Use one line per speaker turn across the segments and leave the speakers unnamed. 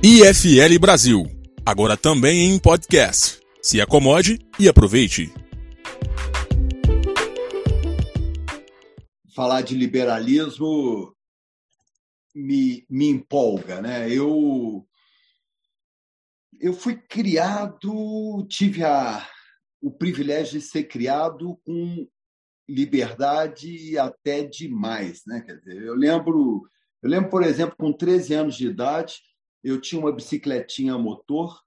IFL Brasil, agora também em podcast. Se acomode e aproveite.
Falar de liberalismo me, me empolga, né? Eu eu fui criado, tive a, o privilégio de ser criado com liberdade até demais, né? Quer dizer, eu lembro, eu lembro, por exemplo, com 13 anos de idade, eu tinha uma bicicletinha a motor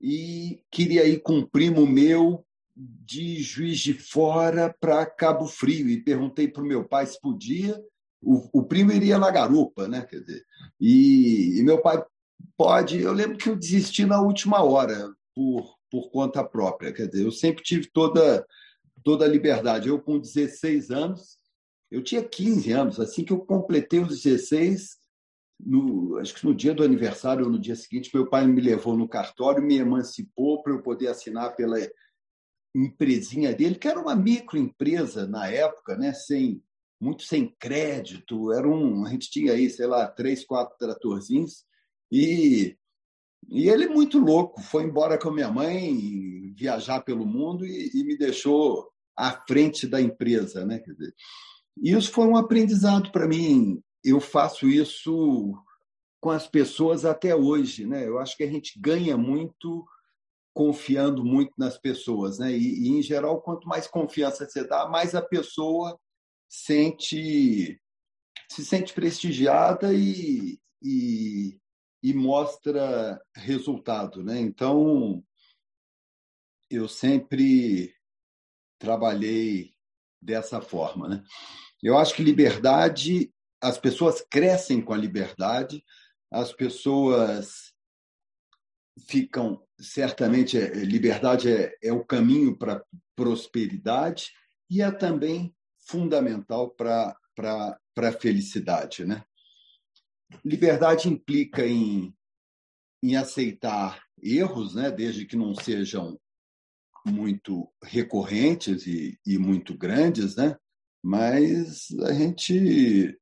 e queria ir com um primo meu de Juiz de Fora para Cabo Frio e perguntei para o meu pai se podia. O, o, primo iria na garupa, né? Quer dizer, e, e, meu pai pode. Eu lembro que eu desisti na última hora por, por conta própria. Quer dizer, eu sempre tive toda toda a liberdade. Eu com 16 anos, eu tinha 15 anos. Assim que eu completei os 16, no, acho que no dia do aniversário ou no dia seguinte, meu pai me levou no cartório, me emancipou para eu poder assinar pela empresinha dele, que era uma microempresa na época, né? sem muito sem crédito, era um, a gente tinha aí, sei lá, três, quatro tratorzinhos, e, e ele muito louco, foi embora com a minha mãe viajar pelo mundo e, e me deixou à frente da empresa, né? Quer dizer, isso foi um aprendizado para mim eu faço isso com as pessoas até hoje, né? Eu acho que a gente ganha muito confiando muito nas pessoas, né? E, e, em geral, quanto mais confiança você dá, mais a pessoa sente se sente prestigiada e, e, e mostra resultado, né? Então, eu sempre trabalhei dessa forma, né? Eu acho que liberdade as pessoas crescem com a liberdade, as pessoas ficam certamente é, liberdade é, é o caminho para prosperidade e é também fundamental para para a felicidade, né? Liberdade implica em, em aceitar erros, né? Desde que não sejam muito recorrentes e, e muito grandes, né? Mas a gente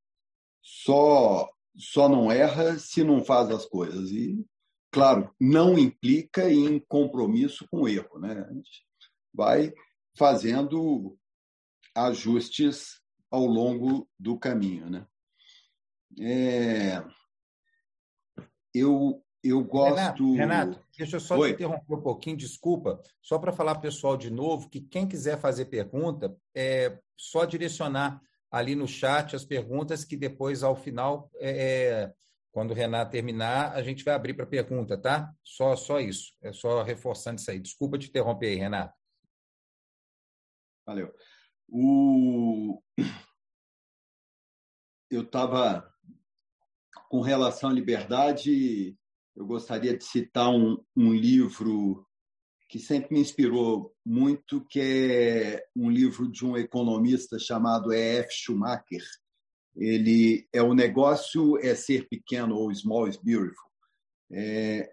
só só não erra se não faz as coisas. E, claro, não implica em compromisso com o erro. Né? A gente vai fazendo ajustes ao longo do caminho. Né? É... Eu, eu gosto.
Renato, Renato deixa eu só Oi. te interromper um pouquinho, desculpa, só para falar pessoal de novo que quem quiser fazer pergunta, é só direcionar ali no chat as perguntas que depois, ao final, é, é quando o Renato terminar, a gente vai abrir para pergunta, tá? Só, só isso. É só reforçando isso aí. Desculpa te interromper aí, Renato.
Valeu. O... Eu estava com relação à liberdade, eu gostaria de citar um, um livro que sempre me inspirou muito, que é um livro de um economista chamado E.F. Schumacher. Ele é o negócio é ser pequeno ou small is beautiful. É,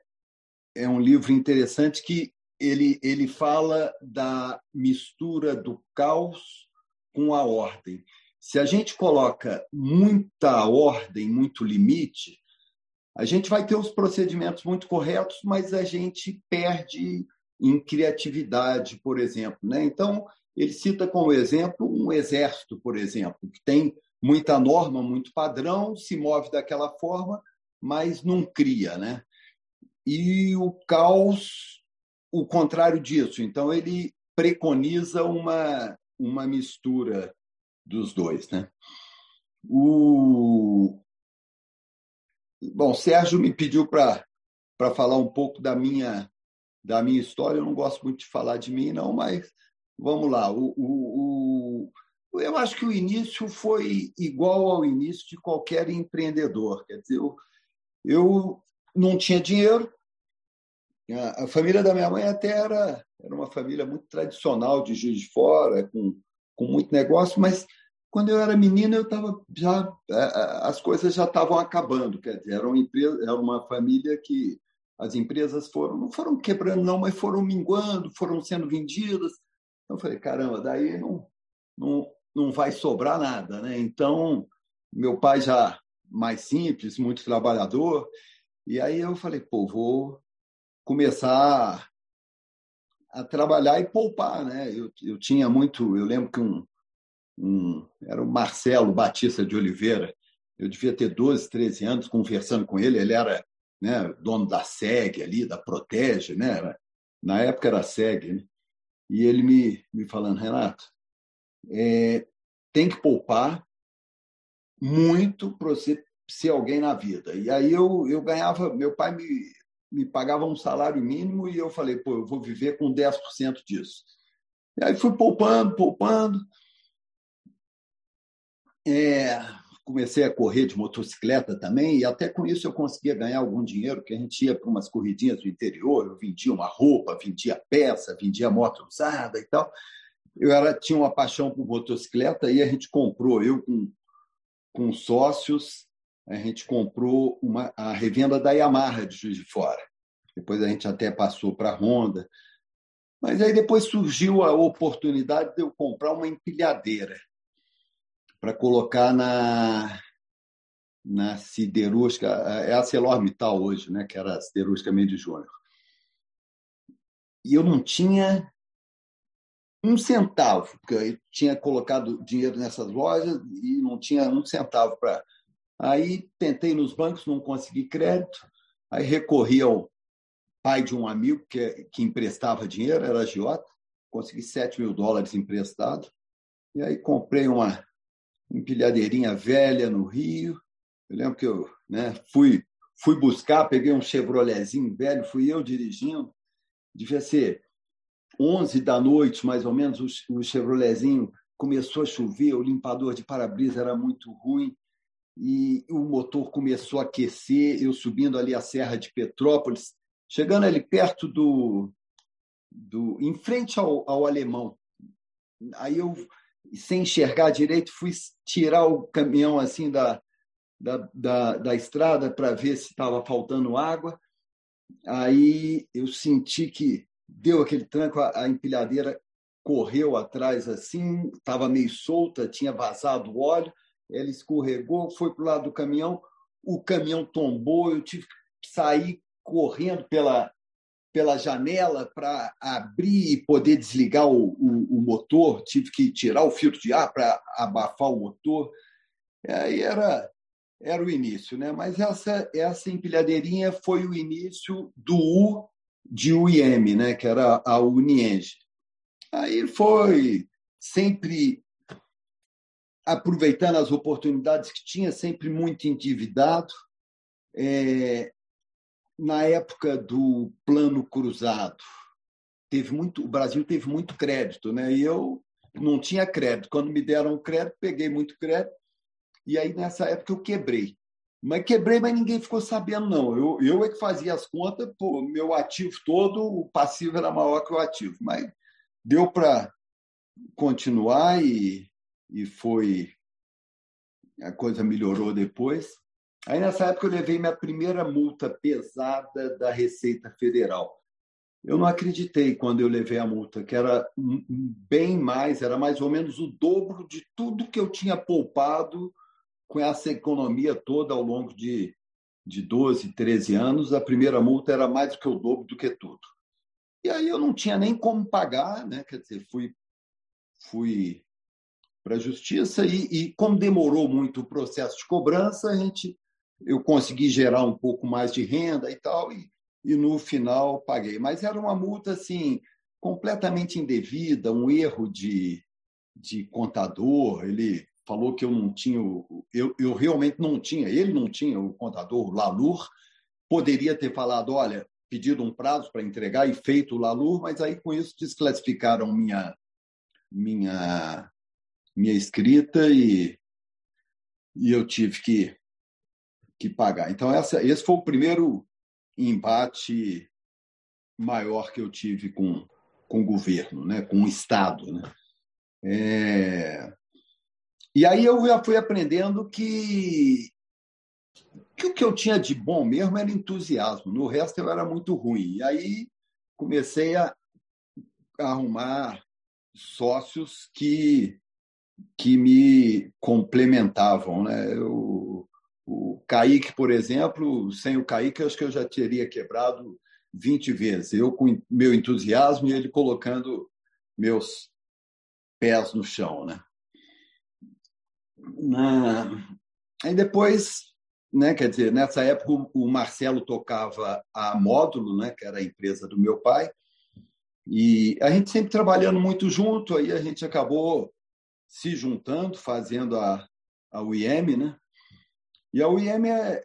é um livro interessante que ele ele fala da mistura do caos com a ordem. Se a gente coloca muita ordem, muito limite, a gente vai ter os procedimentos muito corretos, mas a gente perde em criatividade, por exemplo. Né? Então, ele cita como exemplo um exército, por exemplo, que tem muita norma, muito padrão, se move daquela forma, mas não cria. Né? E o caos, o contrário disso. Então, ele preconiza uma, uma mistura dos dois. Né? O... Bom, Sérgio me pediu para falar um pouco da minha da minha história. Eu não gosto muito de falar de mim, não, mas vamos lá. O, o, o, eu acho que o início foi igual ao início de qualquer empreendedor. Quer dizer, eu, eu não tinha dinheiro. A, a família da minha mãe até era, era uma família muito tradicional de Juiz de Fora, com, com muito negócio, mas quando eu era menino eu estava já as coisas já estavam acabando quer dizer era uma empresa era uma família que as empresas foram, não foram quebrando, não, mas foram minguando, foram sendo vendidas. Então, eu falei, caramba, daí não, não, não vai sobrar nada. Né? Então, meu pai já mais simples, muito trabalhador, E aí eu falei, pô, vou começar a trabalhar e poupar, né? Eu, eu tinha muito, eu lembro que um, um era o Marcelo Batista de Oliveira, eu devia ter 12, 13 anos conversando com ele, ele era né, dono da SEG ali, da Protege, né? Na época era SEG, né? E ele me, me falando, Renato, é, tem que poupar muito para você ser alguém na vida. E aí eu, eu ganhava, meu pai me, me pagava um salário mínimo e eu falei, pô, eu vou viver com 10% disso. E aí fui poupando, poupando. É, comecei a correr de motocicleta também, e até com isso eu conseguia ganhar algum dinheiro, porque a gente ia para umas corridinhas do interior, eu vendia uma roupa, vendia peça, vendia moto usada e tal. Eu era, tinha uma paixão por motocicleta e a gente comprou, eu com, com sócios, a gente comprou uma, a revenda da Yamaha de Juiz de Fora. Depois a gente até passou para a Honda. Mas aí depois surgiu a oportunidade de eu comprar uma empilhadeira para colocar na, na siderúrgica, é a ArcelorMittal hoje, né, que era a siderúrgica Mendes Júnior. E eu não tinha um centavo, porque eu tinha colocado dinheiro nessas lojas e não tinha um centavo para Aí tentei nos bancos, não consegui crédito. Aí recorri ao pai de um amigo que, que emprestava dinheiro, era agiota. Consegui 7 mil dólares emprestado. E aí comprei uma empilhadeirinha velha no Rio. Eu lembro que eu né, fui, fui buscar, peguei um Chevroletzinho velho, fui eu dirigindo. Devia ser 11 da noite, mais ou menos, o, o Chevroletzinho começou a chover, o limpador de para-brisa era muito ruim e o motor começou a aquecer, eu subindo ali a Serra de Petrópolis, chegando ali perto do. do em frente ao, ao alemão. Aí eu, sem enxergar direito, fui tirar o caminhão assim da, da, da, da estrada para ver se estava faltando água. Aí eu senti que deu aquele tranco, a, a empilhadeira correu atrás assim, estava meio solta, tinha vazado óleo ela escorregou, foi para o lado do caminhão, o caminhão tombou, eu tive que sair correndo pela, pela janela para abrir e poder desligar o, o, o, motor, tive que tirar o filtro de ar para abafar o motor. Aí era, era o início, né? Mas essa, essa empilhadeirinha foi o início do U de UIM, né? que era a Unienge. Aí foi sempre aproveitando as oportunidades que tinha, sempre muito endividado. É, na época do plano cruzado, teve muito, o Brasil teve muito crédito, né? E eu não tinha crédito. Quando me deram crédito, peguei muito crédito. E aí nessa época eu quebrei. Mas quebrei, mas ninguém ficou sabendo não. Eu, eu é que fazia as contas, pô, meu ativo todo, o passivo era maior que o ativo. Mas deu para continuar e e foi a coisa melhorou depois. Aí nessa época eu levei minha primeira multa pesada da Receita Federal. Eu não acreditei quando eu levei a multa, que era bem mais, era mais ou menos o dobro de tudo que eu tinha poupado com essa economia toda ao longo de, de 12, 13 anos. A primeira multa era mais do que o dobro do que tudo. E aí eu não tinha nem como pagar, né? quer dizer, fui, fui para a justiça e, e, como demorou muito o processo de cobrança, a gente eu consegui gerar um pouco mais de renda e tal e, e no final paguei. Mas era uma multa assim completamente indevida, um erro de, de contador. Ele falou que eu não tinha, eu, eu realmente não tinha, ele não tinha o contador Lalur. Poderia ter falado, olha, pedido um prazo para entregar e feito o Lalur, mas aí com isso desclassificaram minha minha minha escrita e, e eu tive que, que pagar. Então, essa, esse foi o primeiro embate maior que eu tive com, com o governo, né? com o Estado. Né? É... E aí eu já fui aprendendo que, que o que eu tinha de bom mesmo era entusiasmo, no resto eu era muito ruim. E aí comecei a arrumar sócios que que me complementavam. Né? Eu, Kaique, por exemplo, sem o Kaique, acho que eu já teria quebrado 20 vezes. Eu com meu entusiasmo e ele colocando meus pés no chão, né? Na... Aí depois, né, quer dizer, nessa época o Marcelo tocava a Módulo, né, que era a empresa do meu pai, e a gente sempre trabalhando muito junto, aí a gente acabou se juntando, fazendo a, a UIM, né? E a UIM é,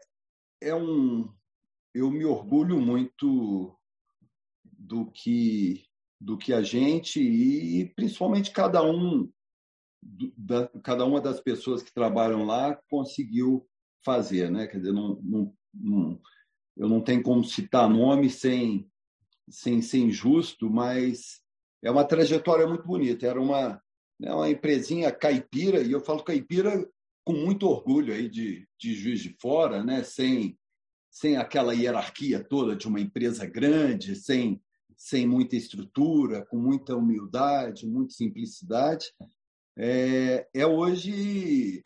é um. Eu me orgulho muito do que do que a gente e principalmente cada um da, cada uma das pessoas que trabalham lá conseguiu fazer, né? Quer dizer, não, não, não eu não tenho como citar nome sem sem ser injusto, mas é uma trajetória muito bonita. Era uma né, uma empresinha caipira e eu falo caipira com muito orgulho aí de, de Juiz de Fora, né? Sem sem aquela hierarquia toda de uma empresa grande, sem sem muita estrutura, com muita humildade, muita simplicidade, é, é hoje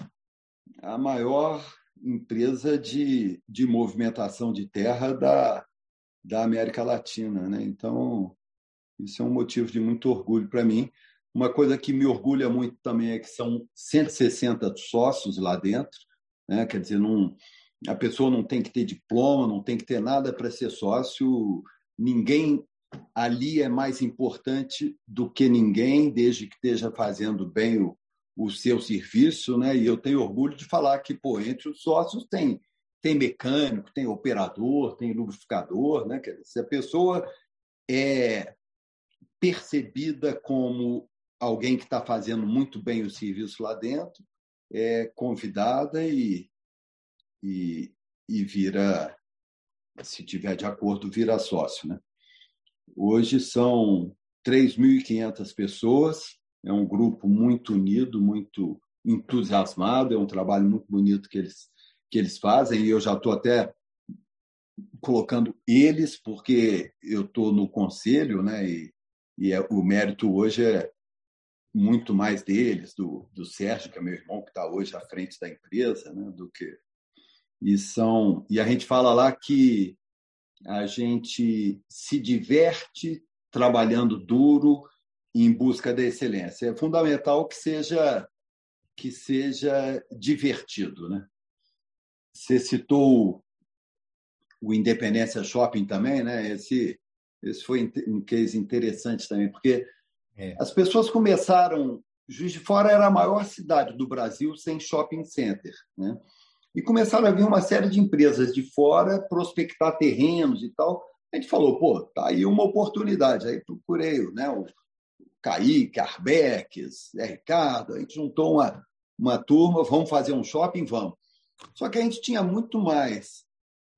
a maior empresa de, de movimentação de terra da, da América Latina. Né? Então, isso é um motivo de muito orgulho para mim. Uma coisa que me orgulha muito também é que são 160 sócios lá dentro, né? quer dizer, não, a pessoa não tem que ter diploma, não tem que ter nada para ser sócio, ninguém ali é mais importante do que ninguém, desde que esteja fazendo bem o, o seu serviço, né? E eu tenho orgulho de falar que, pô, entre os sócios tem tem mecânico, tem operador, tem lubrificador, né? Se a pessoa é percebida como alguém que está fazendo muito bem o serviço lá dentro, é convidada e, e, e vira, se tiver de acordo, vira sócio, né? Hoje são 3.500 pessoas, é um grupo muito unido, muito entusiasmado, é um trabalho muito bonito que eles, que eles fazem, e eu já estou até colocando eles, porque eu estou no conselho, né? E, e é, o mérito hoje é muito mais deles, do, do Sérgio, que é meu irmão, que está hoje à frente da empresa, né? Do que. E, são, e a gente fala lá que a gente se diverte trabalhando duro em busca da excelência. É fundamental que seja que seja divertido, né? Você citou o Independência Shopping também, né? Esse esse foi um case interessante também, porque é. as pessoas começaram Juiz de Fora era a maior cidade do Brasil sem shopping center, né? E começaram a vir uma série de empresas de fora prospectar terrenos e tal. A gente falou, pô, tá aí uma oportunidade. Aí procurei né, o Kaique, Arbeques, Ricardo, a gente juntou uma, uma turma, vamos fazer um shopping, vamos. Só que a gente tinha muito mais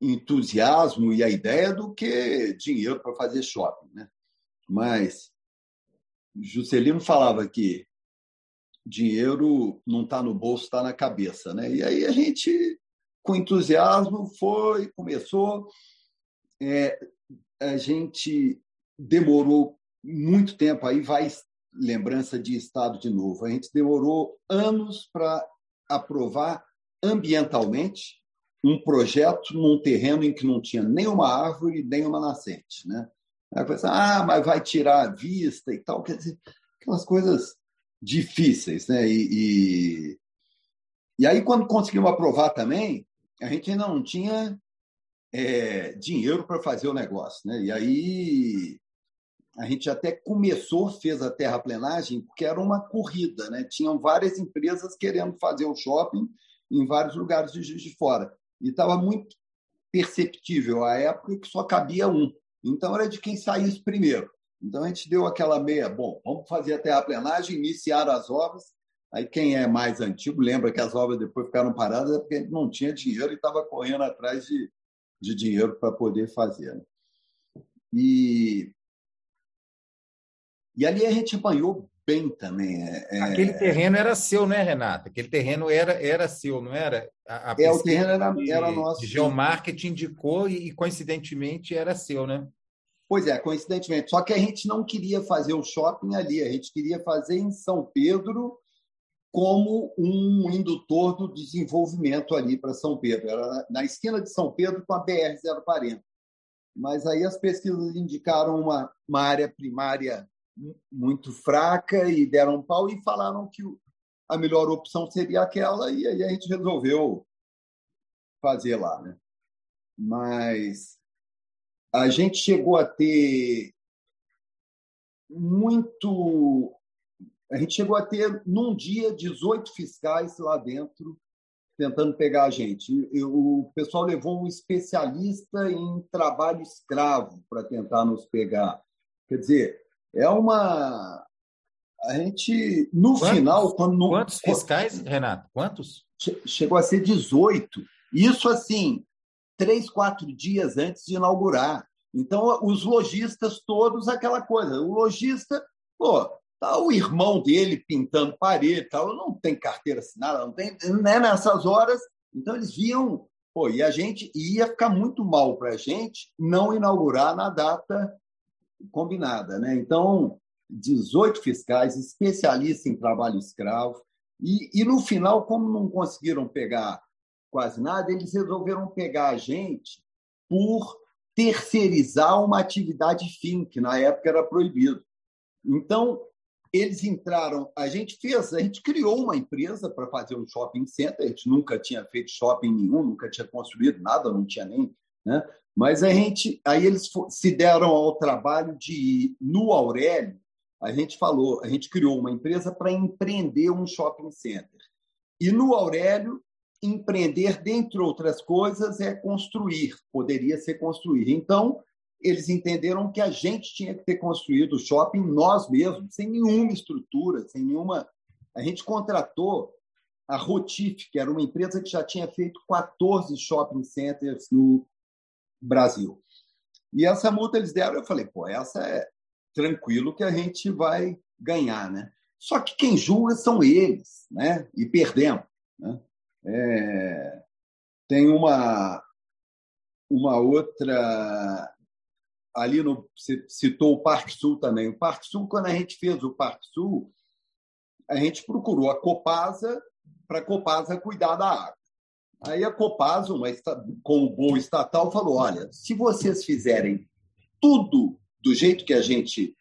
entusiasmo e a ideia do que dinheiro para fazer shopping. Né? Mas Juscelino falava que dinheiro não está no bolso, está na cabeça. Né? E aí a gente, com entusiasmo, foi, começou. É, a gente demorou muito tempo, aí vai lembrança de Estado de novo. A gente demorou anos para aprovar ambientalmente um projeto num terreno em que não tinha nenhuma árvore nem uma nascente. Né? Aí pensa, ah, mas vai tirar a vista e tal. Quer dizer, aquelas coisas difíceis, né? E, e, e, aí, quando conseguimos aprovar também, a gente ainda não tinha é, dinheiro para fazer o negócio, né? E aí a gente até começou, fez a terraplenagem, porque era uma corrida, né? Tinham várias empresas querendo fazer o shopping em vários lugares de de Fora. E estava muito perceptível à época que só cabia um. Então era de quem saísse primeiro. Então a gente deu aquela meia, bom, vamos fazer a terraplenagem, iniciar as obras. Aí quem é mais antigo lembra que as obras depois ficaram paradas é porque não tinha dinheiro e estava correndo atrás de, de dinheiro para poder fazer. Né? E, e ali a gente apanhou bem também. É,
é... Aquele terreno era seu, né, Renata? Aquele terreno era, era seu, não era?
A, a é, o terreno era, de, era nosso.
De geomarketing indicou e, coincidentemente, era seu, né?
Pois é, coincidentemente. Só que a gente não queria fazer o shopping ali, a gente queria fazer em São Pedro, como um indutor do desenvolvimento ali para São Pedro. Era na esquina de São Pedro com a BR-040. Mas aí as pesquisas indicaram uma, uma área primária muito fraca e deram um pau e falaram que a melhor opção seria aquela, e aí a gente resolveu fazer lá. Né? Mas a gente chegou a ter muito. A gente chegou a ter, num dia, 18 fiscais lá dentro tentando pegar a gente. O pessoal levou um especialista em trabalho escravo para tentar nos pegar. Quer dizer, é uma. A gente, no
quantos,
final,
quando. Quantos fiscais, Renato? Quantos?
Chegou a ser 18. Isso, assim, três, quatro dias antes de inaugurar. Então, os lojistas todos, aquela coisa. O lojista, pô, tá o irmão dele pintando parede, tal, não tem carteira assinada, não tem, né, nessas horas. Então, eles viam, pô, e a gente ia ficar muito mal para a gente não inaugurar na data combinada. Né? Então, 18 fiscais, especialistas em trabalho escravo, e, e no final, como não conseguiram pegar quase nada, eles resolveram pegar a gente por terceirizar uma atividade fim, que na época era proibido. Então, eles entraram, a gente fez, a gente criou uma empresa para fazer um shopping center, a gente nunca tinha feito shopping nenhum, nunca tinha construído nada, não tinha nem, né? Mas a gente, aí eles se deram ao trabalho de no Aurélio, a gente falou, a gente criou uma empresa para empreender um shopping center. E no Aurélio, empreender, dentre outras coisas, é construir, poderia ser construir. Então, eles entenderam que a gente tinha que ter construído o shopping nós mesmos, sem nenhuma estrutura, sem nenhuma. A gente contratou a Rotif, que era uma empresa que já tinha feito 14 shopping centers no Brasil. E essa multa eles deram, eu falei, pô, essa é tranquilo que a gente vai ganhar, né? Só que quem julga são eles, né? E perdemos. Né? É... Tem uma uma outra ali no você citou o Parque Sul também. O Parque Sul, quando a gente fez o Parque Sul, a gente procurou a Copasa para a Copasa cuidar da água. Aí a Copasa, uma, como boa estatal, falou: olha, se vocês fizerem tudo do jeito que a gente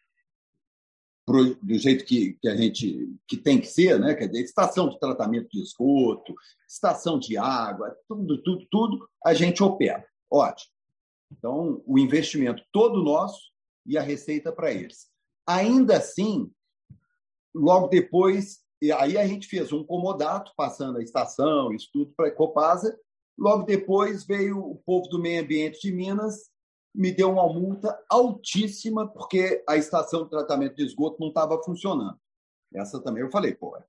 do jeito que, que a gente que tem que ser, né? Quer dizer, estação de tratamento de esgoto, estação de água, tudo, tudo, tudo, a gente opera. Ótimo. Então, o investimento todo nosso e a receita para eles. Ainda assim, logo depois e aí a gente fez um comodato, passando a estação, isso tudo para a Copasa. Logo depois veio o povo do meio ambiente de Minas, me deu uma multa altíssima, porque a estação de tratamento de esgoto não estava funcionando. Essa também eu falei, pô, é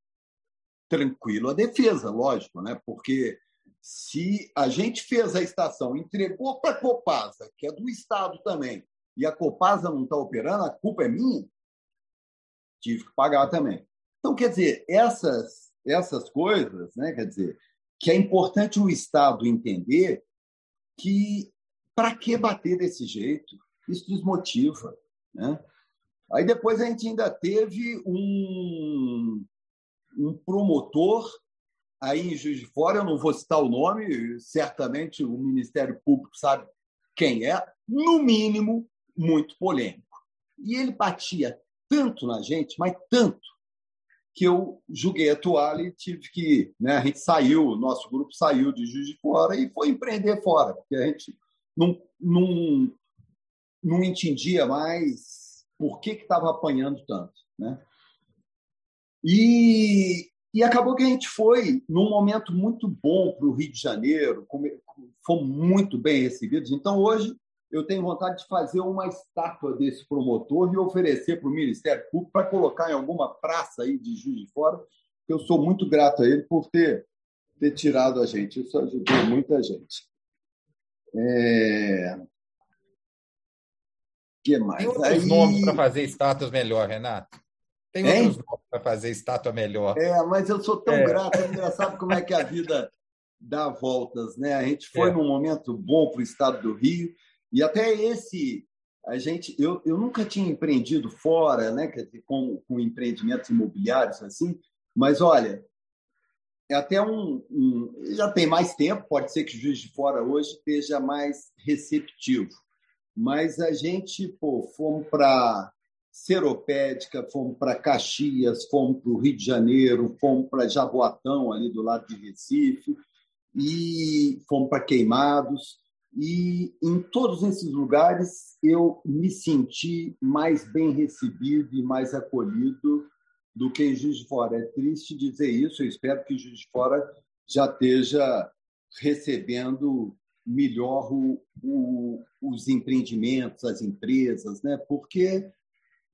tranquilo a defesa, lógico, né? Porque se a gente fez a estação, entregou para a Copasa, que é do Estado também, e a Copasa não está operando, a culpa é minha, tive que pagar também. Então, quer dizer, essas, essas coisas, né, quer dizer, que é importante o Estado entender que para que bater desse jeito? Isso desmotiva. Né? Aí depois a gente ainda teve um, um promotor aí em Juiz de Fora, eu não vou citar o nome, certamente o Ministério Público sabe quem é, no mínimo, muito polêmico. E ele batia tanto na gente, mas tanto, que eu julguei a toalha e tive que. Né, a gente saiu, o nosso grupo saiu de Juiz de Fora e foi empreender fora, porque a gente não, não, não entendia mais por que estava apanhando tanto. Né? E, e acabou que a gente foi num momento muito bom para o Rio de Janeiro, fomos muito bem recebidos. Então, hoje, eu tenho vontade de fazer uma estátua desse promotor e oferecer para o Ministério Público para colocar em alguma praça aí de Juiz de Fora, eu sou muito grato a ele por ter, ter tirado a gente. Isso ajudou muita gente. É... que mais?
Tem outros aí... nomes para fazer estátuas melhor, Renato? Tem hein? outros nomes para fazer estátua melhor.
É, mas eu sou tão é. grato, é engraçado como é que a vida dá voltas, né? A gente foi é. num momento bom para o estado do Rio e até esse, a gente, eu, eu nunca tinha empreendido fora, né, com, com empreendimentos imobiliários assim, mas olha, é até um, um, Já tem mais tempo, pode ser que o Juiz de Fora hoje esteja mais receptivo. Mas a gente, pô, fomos para Seropédica, fomos para Caxias, fomos para o Rio de Janeiro, fomos para Jaboatão, ali do lado de Recife, e fomos para Queimados. E em todos esses lugares eu me senti mais bem recebido e mais acolhido do que em Juiz de Fora. É triste dizer isso, eu espero que Juiz de Fora já esteja recebendo melhor o, o, os empreendimentos, as empresas, né? porque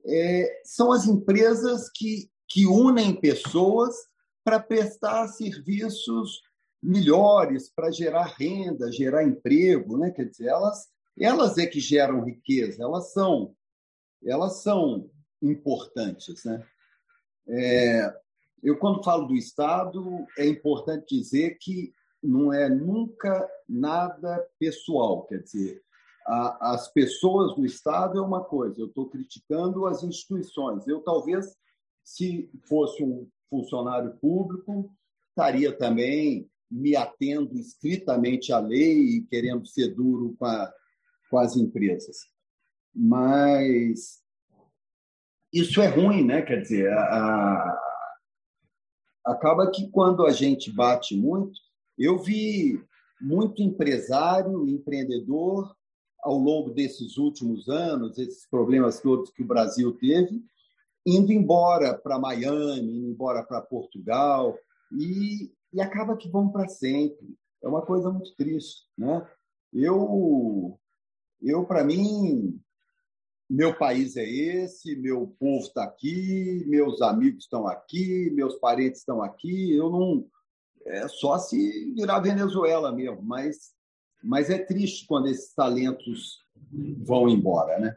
é, são as empresas que, que unem pessoas para prestar serviços melhores, para gerar renda, gerar emprego, né? Quer dizer, elas, elas é que geram riqueza, elas são, elas são importantes, né? É, eu, quando falo do Estado, é importante dizer que não é nunca nada pessoal. Quer dizer, a, as pessoas do Estado é uma coisa, eu estou criticando as instituições. Eu, talvez, se fosse um funcionário público, estaria também me atendo estritamente à lei e querendo ser duro com, a, com as empresas. Mas isso é ruim, né? Quer dizer, a, acaba que quando a gente bate muito, eu vi muito empresário, empreendedor, ao longo desses últimos anos, esses problemas todos que o Brasil teve, indo embora para Miami, indo embora para Portugal, e, e acaba que vão para sempre. É uma coisa muito triste. Né? Eu, eu para mim, meu país é esse, meu povo está aqui, meus amigos estão aqui, meus parentes estão aqui. Eu não. É só se virar Venezuela mesmo, mas, mas é triste quando esses talentos vão embora, né?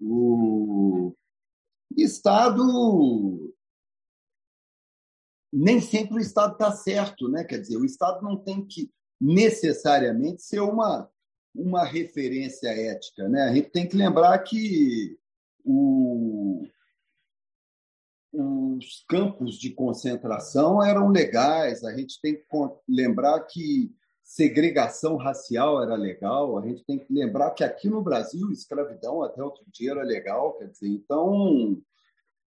O Estado. Nem sempre o Estado está certo, né? Quer dizer, o Estado não tem que necessariamente ser uma uma referência ética. Né? A gente tem que lembrar que o, os campos de concentração eram legais, a gente tem que lembrar que segregação racial era legal, a gente tem que lembrar que aqui no Brasil escravidão até outro dia era legal, quer dizer, então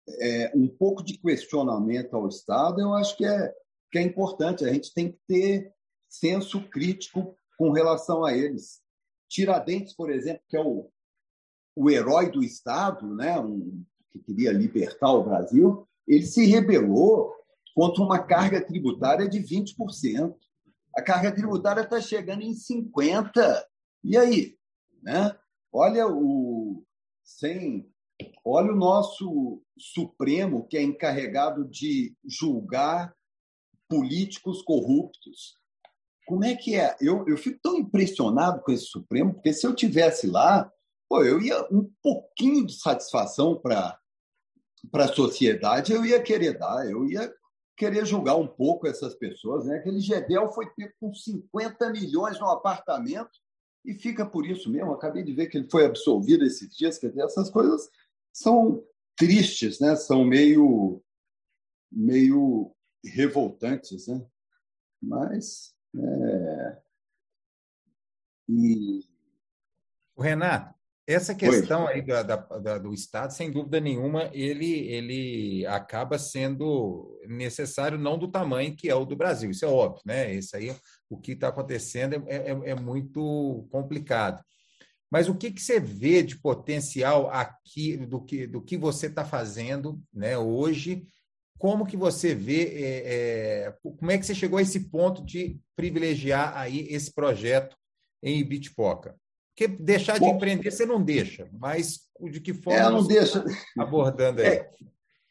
é, um pouco de questionamento ao Estado eu acho que é, que é importante, a gente tem que ter senso crítico com relação a eles. Tiradentes, por exemplo, que é o, o herói do Estado, né, um, que queria libertar o Brasil, ele se rebelou contra uma carga tributária de 20%. A carga tributária está chegando em 50%. E aí? Né? Olha o sem olha o nosso Supremo, que é encarregado de julgar políticos corruptos. Como é que é? Eu, eu fico tão impressionado com esse Supremo, porque se eu tivesse lá, pô, eu ia um pouquinho de satisfação para a sociedade, eu ia querer dar, eu ia querer julgar um pouco essas pessoas. Né? Aquele Gedel foi pego com 50 milhões no apartamento e fica por isso mesmo. Acabei de ver que ele foi absolvido esses dias. Quer dizer, essas coisas são tristes, né? são meio, meio revoltantes. Né? Mas é...
E... O Renato, essa questão Oi. aí da, da, do Estado, sem dúvida nenhuma, ele, ele acaba sendo necessário não do tamanho que é o do Brasil, isso é óbvio, né? Isso aí, o que está acontecendo é, é, é, muito complicado. Mas o que, que você vê de potencial aqui, do que, do que você está fazendo né, hoje como que você vê, é, é, como é que você chegou a esse ponto de privilegiar aí esse projeto em Ibitipoca? Porque deixar de Bom, empreender você não deixa, mas de que forma
é, não deixa.
abordando aí?
É,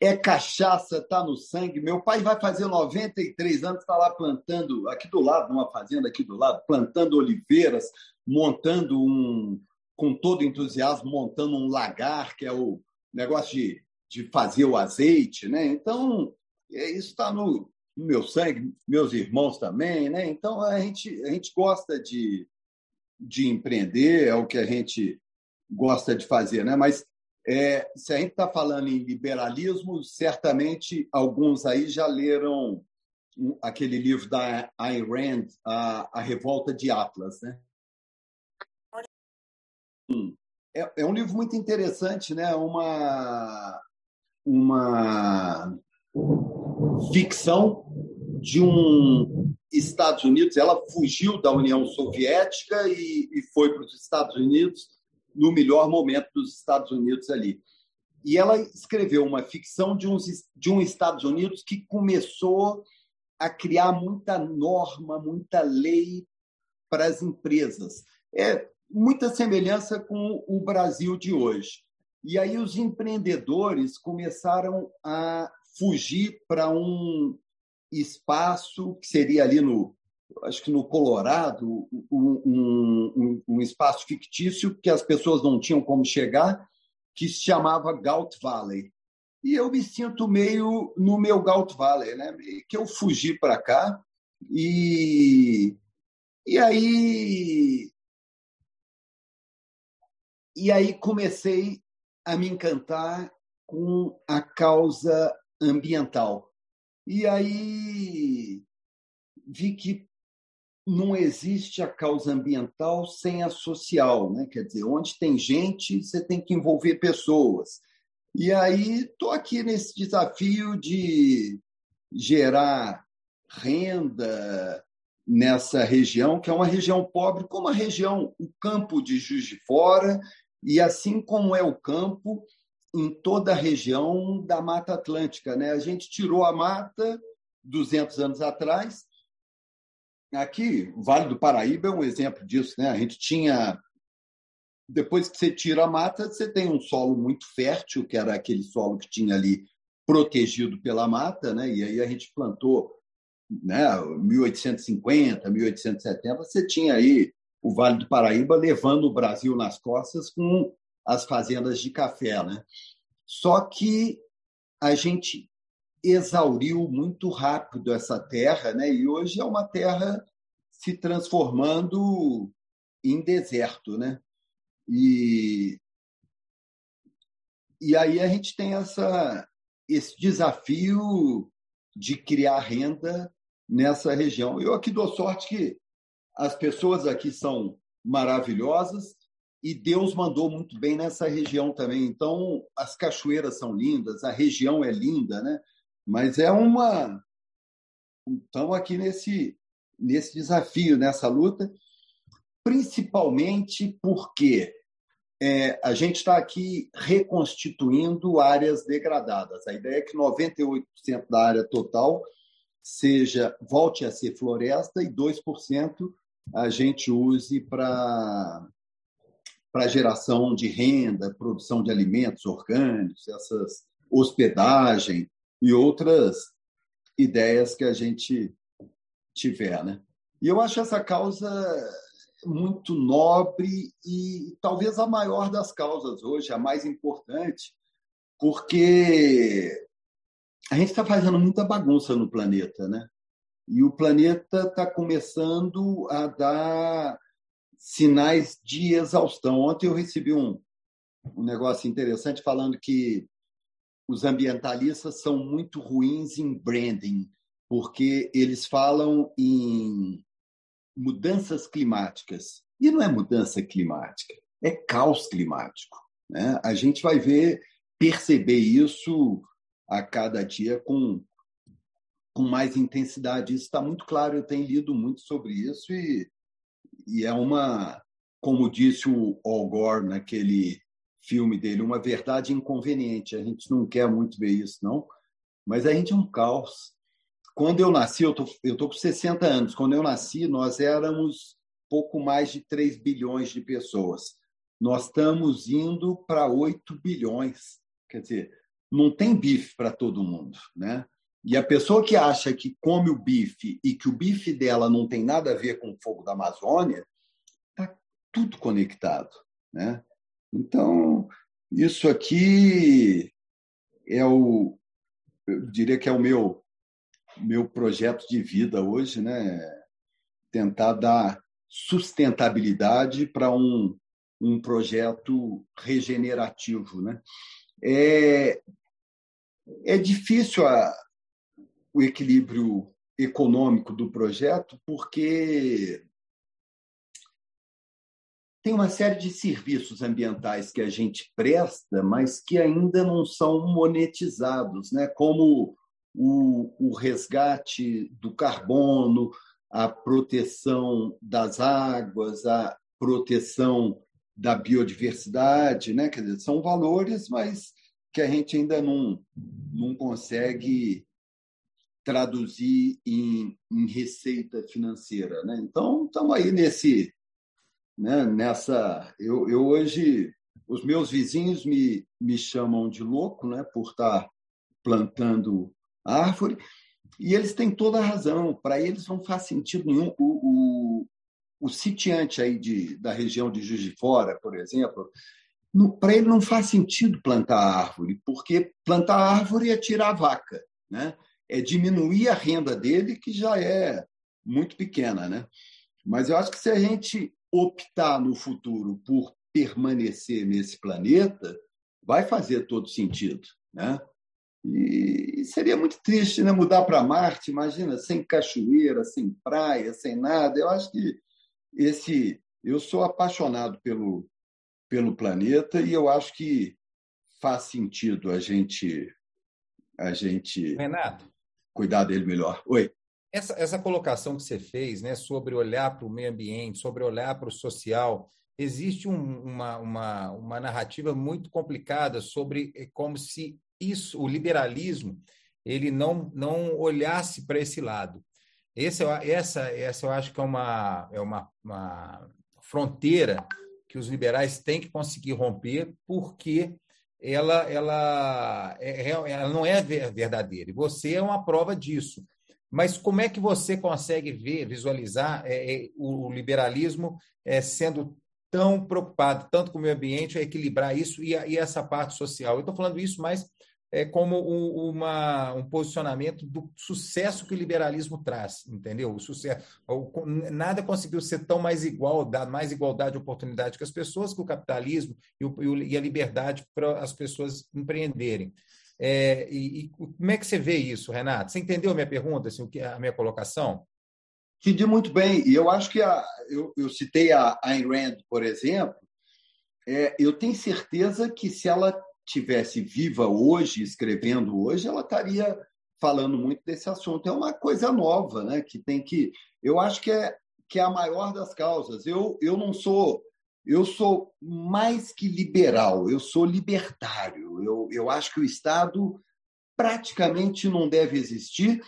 é cachaça, está no sangue. Meu pai vai fazer 93 anos, está lá plantando, aqui do lado, numa fazenda aqui do lado, plantando oliveiras, montando um, com todo entusiasmo, montando um lagar, que é o negócio de de fazer o azeite, né? Então, é, isso está no, no, meu sangue, meus irmãos também, né? Então, a gente, a gente gosta de, de empreender, é o que a gente gosta de fazer, né? Mas é, se a gente está falando em liberalismo, certamente alguns aí já leram aquele livro da Ayn Rand, a, a Revolta de Atlas, né? É, é um livro muito interessante, né? Uma uma ficção de um Estados Unidos. Ela fugiu da União Soviética e, e foi para os Estados Unidos no melhor momento dos Estados Unidos ali. E ela escreveu uma ficção de, uns, de um Estados Unidos que começou a criar muita norma, muita lei para as empresas. É muita semelhança com o Brasil de hoje. E aí os empreendedores começaram a fugir para um espaço que seria ali no, acho que no Colorado, um, um, um, espaço fictício que as pessoas não tinham como chegar, que se chamava Galt Valley. E eu me sinto meio no meu Galt Valley, né? que eu fugi para cá e, e aí e aí comecei a me encantar com a causa ambiental. E aí vi que não existe a causa ambiental sem a social, né? Quer dizer, onde tem gente, você tem que envolver pessoas. E aí estou aqui nesse desafio de gerar renda nessa região, que é uma região pobre, como a região, o campo de Juiz de Fora, e assim como é o campo em toda a região da Mata Atlântica. Né? A gente tirou a mata 200 anos atrás. Aqui, o Vale do Paraíba é um exemplo disso. Né? A gente tinha. Depois que você tira a mata, você tem um solo muito fértil, que era aquele solo que tinha ali protegido pela mata, né? e aí a gente plantou né, 1850, 1870, você tinha aí o Vale do Paraíba levando o Brasil nas costas com as fazendas de café. Né? Só que a gente exauriu muito rápido essa terra, né? e hoje é uma terra se transformando em deserto. Né? E, e aí a gente tem essa, esse desafio de criar renda nessa região. Eu aqui dou sorte que as pessoas aqui são maravilhosas e Deus mandou muito bem nessa região também. Então, as cachoeiras são lindas, a região é linda, né? Mas é uma. Estamos aqui nesse, nesse desafio, nessa luta, principalmente porque é, a gente está aqui reconstituindo áreas degradadas. A ideia é que 98% da área total seja volte a ser floresta e 2% a gente use para para geração de renda, produção de alimentos orgânicos, essas hospedagem e outras ideias que a gente tiver, né? E eu acho essa causa muito nobre e talvez a maior das causas hoje, a mais importante, porque a gente está fazendo muita bagunça no planeta, né? E o planeta está começando a dar sinais de exaustão. Ontem eu recebi um, um negócio interessante falando que os ambientalistas são muito ruins em branding, porque eles falam em mudanças climáticas. E não é mudança climática, é caos climático. Né? A gente vai ver, perceber isso a cada dia com com mais intensidade. Isso está muito claro, eu tenho lido muito sobre isso e, e é uma, como disse o Al Gore naquele filme dele, uma verdade inconveniente. A gente não quer muito ver isso, não, mas a gente é um caos. Quando eu nasci, eu tô, eu tô com 60 anos, quando eu nasci, nós éramos pouco mais de 3 bilhões de pessoas. Nós estamos indo para 8 bilhões. Quer dizer, não tem bife para todo mundo, né? E a pessoa que acha que come o bife e que o bife dela não tem nada a ver com o fogo da Amazônia, está tudo conectado. Né? Então, isso aqui é o, eu diria que é o meu, meu projeto de vida hoje, né? tentar dar sustentabilidade para um, um projeto regenerativo. Né? É, é difícil a, o equilíbrio econômico do projeto, porque tem uma série de serviços ambientais que a gente presta, mas que ainda não são monetizados, né? como o, o resgate do carbono, a proteção das águas, a proteção da biodiversidade, né? Quer dizer, são valores, mas que a gente ainda não, não consegue traduzir em, em receita financeira, né? Então, estamos aí nesse, né? Nessa, eu, eu hoje os meus vizinhos me, me chamam de louco, né? Por estar plantando árvore e eles têm toda a razão. Para eles não faz sentido nenhum. O, o, o sitiante aí de, da região de Juiz de Fora, por exemplo, para ele não faz sentido plantar árvore, porque plantar árvore é tirar a vaca, né? É diminuir a renda dele, que já é muito pequena. Né? Mas eu acho que se a gente optar no futuro por permanecer nesse planeta, vai fazer todo sentido. Né? E seria muito triste né? mudar para Marte, imagina, sem cachoeira, sem praia, sem nada. Eu acho que esse. Eu sou apaixonado pelo, pelo planeta e eu acho que faz sentido a gente a gente
Renato
cuidar dele melhor. Oi.
Essa, essa colocação que você fez, né, sobre olhar para o meio ambiente, sobre olhar para o social, existe um, uma, uma, uma narrativa muito complicada sobre é como se isso, o liberalismo, ele não, não olhasse para esse lado. Esse, essa, essa eu acho que é uma, é uma, uma fronteira que os liberais têm que conseguir romper, porque ela, ela, é, é, ela não é verdadeira. E você é uma prova disso. Mas como é que você consegue ver, visualizar é, é, o liberalismo é, sendo tão preocupado, tanto com o meio ambiente, a equilibrar isso e, a, e essa parte social? Eu estou falando isso mais é, como um, uma, um posicionamento do sucesso que o liberalismo traz, entendeu? O sucesso, nada conseguiu ser tão mais igual, dar mais igualdade de oportunidade que as pessoas, que o capitalismo e, o, e a liberdade para as pessoas empreenderem. É, e, e, como é que você vê isso, Renato? Você entendeu a minha pergunta, assim, a minha colocação?
Entendi muito bem. E eu acho que a, eu, eu citei a Ayn Rand, por exemplo. É, eu tenho certeza que se ela tivesse viva hoje, escrevendo hoje, ela estaria falando muito desse assunto. É uma coisa nova, né? Que tem que. Eu acho que é, que é a maior das causas. Eu, eu não sou. Eu sou mais que liberal, eu sou libertário. Eu, eu acho que o Estado praticamente não deve existir,